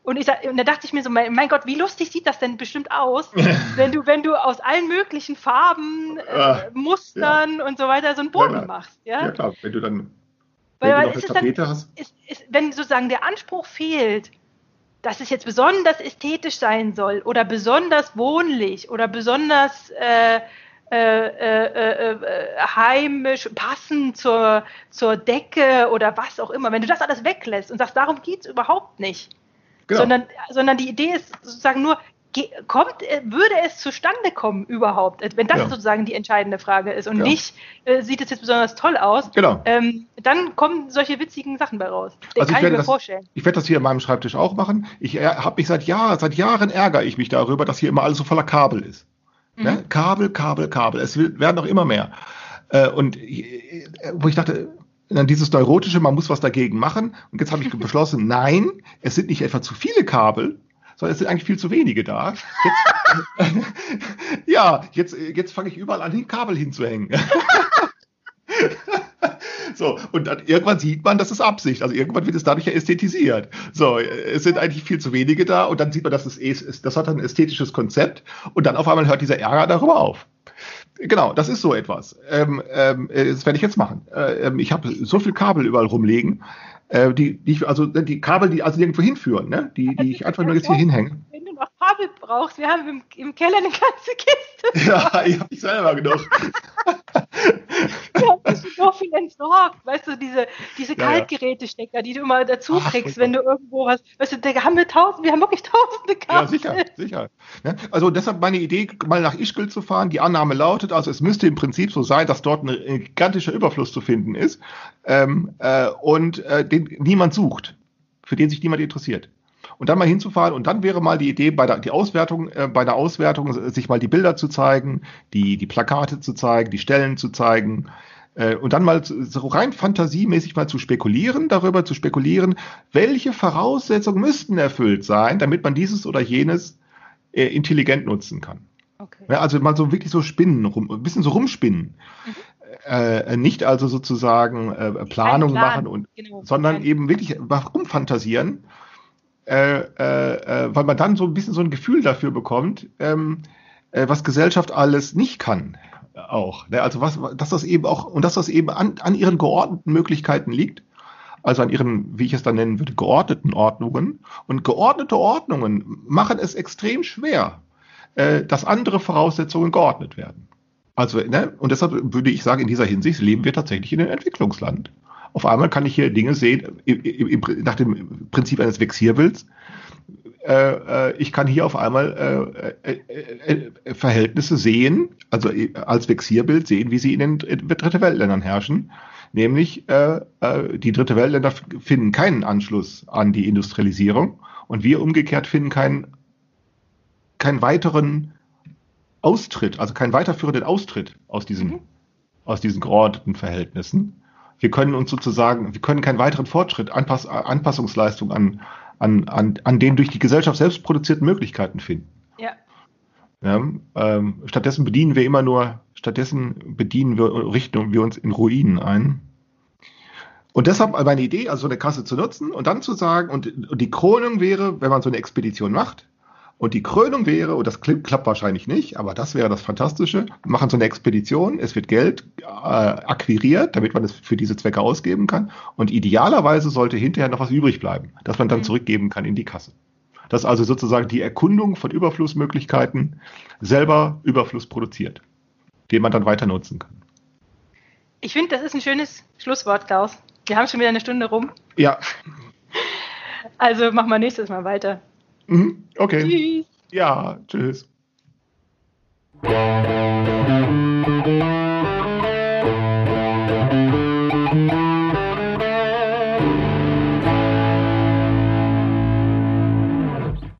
Und, ich, und da dachte ich mir so, mein, mein, Gott, wie lustig sieht das denn bestimmt aus, wenn du, wenn du aus allen möglichen Farben, äh, ah, Mustern ja. und so weiter so einen Boden ja, machst. Ja? ja, klar, wenn du dann wenn weil, du noch eine Tapete dann, hast. Ist, ist, wenn sozusagen der Anspruch fehlt, dass es jetzt besonders ästhetisch sein soll oder besonders wohnlich oder besonders äh, äh, äh, äh, heimisch, passend zur, zur Decke oder was auch immer, wenn du das alles weglässt und sagst, darum geht es überhaupt nicht, Genau. Sondern, sondern die Idee ist sozusagen nur, kommt, äh, würde es zustande kommen überhaupt, wenn das ja. sozusagen die entscheidende Frage ist und ja. nicht, äh, sieht es jetzt besonders toll aus, genau. ähm, dann kommen solche witzigen Sachen bei raus. Den also kann ich, ich mir das, vorstellen. Ich werde das hier an meinem Schreibtisch auch machen. Ich äh, habe mich seit Jahren, seit Jahren ärgere ich mich darüber, dass hier immer alles so voller Kabel ist. Mhm. Ne? Kabel, Kabel, Kabel. Es werden noch immer mehr. Äh, und äh, wo ich dachte, dann dieses Neurotische, man muss was dagegen machen. Und jetzt habe ich beschlossen, nein, es sind nicht etwa zu viele Kabel, sondern es sind eigentlich viel zu wenige da. Jetzt, ja, jetzt, jetzt fange ich überall an, Kabel hinzuhängen. So, und dann irgendwann sieht man, das ist Absicht. Also irgendwann wird es dadurch ja ästhetisiert. So, es sind eigentlich viel zu wenige da und dann sieht man, dass es, das hat ein ästhetisches Konzept und dann auf einmal hört dieser Ärger darüber auf. Genau, das ist so etwas. Ähm, ähm, das werde ich jetzt machen. Äh, ähm, ich habe so viel Kabel überall rumliegen, äh, die, die ich, also die Kabel, die also nirgendwo hinführen, ne? die, die ich einfach nur jetzt hier hinhänge. Wenn du noch Kabel brauchst, wir haben im, im Keller eine ganze Kiste. Ja, ich habe ich selber genug. ja, bist du so viel entsorgt. Weißt du, diese, diese Kaltgerätestecker, die du immer dazu kriegst, wenn du irgendwo was, weißt du, da haben wir tausend, wir haben wirklich tausende Kabel. Ja, sicher, sicher. Ja, also deshalb meine Idee, mal nach Ischgl zu fahren. Die Annahme lautet, also es müsste im Prinzip so sein, dass dort ein gigantischer Überfluss zu finden ist ähm, äh, und äh, den niemand sucht, für den sich niemand interessiert und dann mal hinzufahren und dann wäre mal die Idee bei der die Auswertung äh, bei der Auswertung sich mal die Bilder zu zeigen, die die Plakate zu zeigen, die Stellen zu zeigen äh, und dann mal so rein fantasiemäßig mal zu spekulieren, darüber zu spekulieren, welche Voraussetzungen müssten erfüllt sein, damit man dieses oder jenes äh, intelligent nutzen kann. Okay. Ja, also mal so wirklich so spinnen, rum, ein bisschen so rumspinnen. Mhm. Äh, nicht also sozusagen äh, Planung Plan, machen und genau, sondern eben wirklich rumfantasieren äh, äh, äh, weil man dann so ein bisschen so ein Gefühl dafür bekommt, ähm, äh, was Gesellschaft alles nicht kann. Auch. Ne? Also was, dass das eben auch, und dass das eben an, an ihren geordneten Möglichkeiten liegt, also an ihren, wie ich es dann nennen würde, geordneten Ordnungen. Und geordnete Ordnungen machen es extrem schwer, äh, dass andere Voraussetzungen geordnet werden. Also, ne, und deshalb würde ich sagen, in dieser Hinsicht leben wir tatsächlich in einem Entwicklungsland. Auf einmal kann ich hier Dinge sehen, nach dem Prinzip eines Vexierbilds. Äh, äh, ich kann hier auf einmal äh, Verhältnisse sehen, also als Vexierbild sehen, wie sie in den Dritte Weltländern herrschen. Nämlich die Dritte Weltländer finden keinen Anschluss an die Industrialisierung und wir umgekehrt finden keinen, keinen weiteren Austritt, also keinen weiterführenden Austritt aus diesen, mhm. aus diesen geordneten Verhältnissen wir können uns sozusagen, wir können keinen weiteren Fortschritt, Anpass, Anpassungsleistung an, an, an, an den durch die Gesellschaft selbst produzierten Möglichkeiten finden. Ja. ja ähm, stattdessen bedienen wir immer nur, stattdessen bedienen wir, richten wir uns in Ruinen ein. Und deshalb meine Idee, also so eine Kasse zu nutzen und dann zu sagen, und, und die Krönung wäre, wenn man so eine Expedition macht, und die Krönung wäre, und das klappt wahrscheinlich nicht, aber das wäre das Fantastische, machen so eine Expedition, es wird Geld äh, akquiriert, damit man es für diese Zwecke ausgeben kann. Und idealerweise sollte hinterher noch was übrig bleiben, das man dann mhm. zurückgeben kann in die Kasse. Das ist also sozusagen die Erkundung von Überflussmöglichkeiten selber Überfluss produziert, den man dann weiter nutzen kann. Ich finde, das ist ein schönes Schlusswort, Klaus. Wir haben schon wieder eine Stunde rum. Ja. Also machen wir nächstes Mal weiter. Mhm, okay. Tschüss. Ja, tschüss.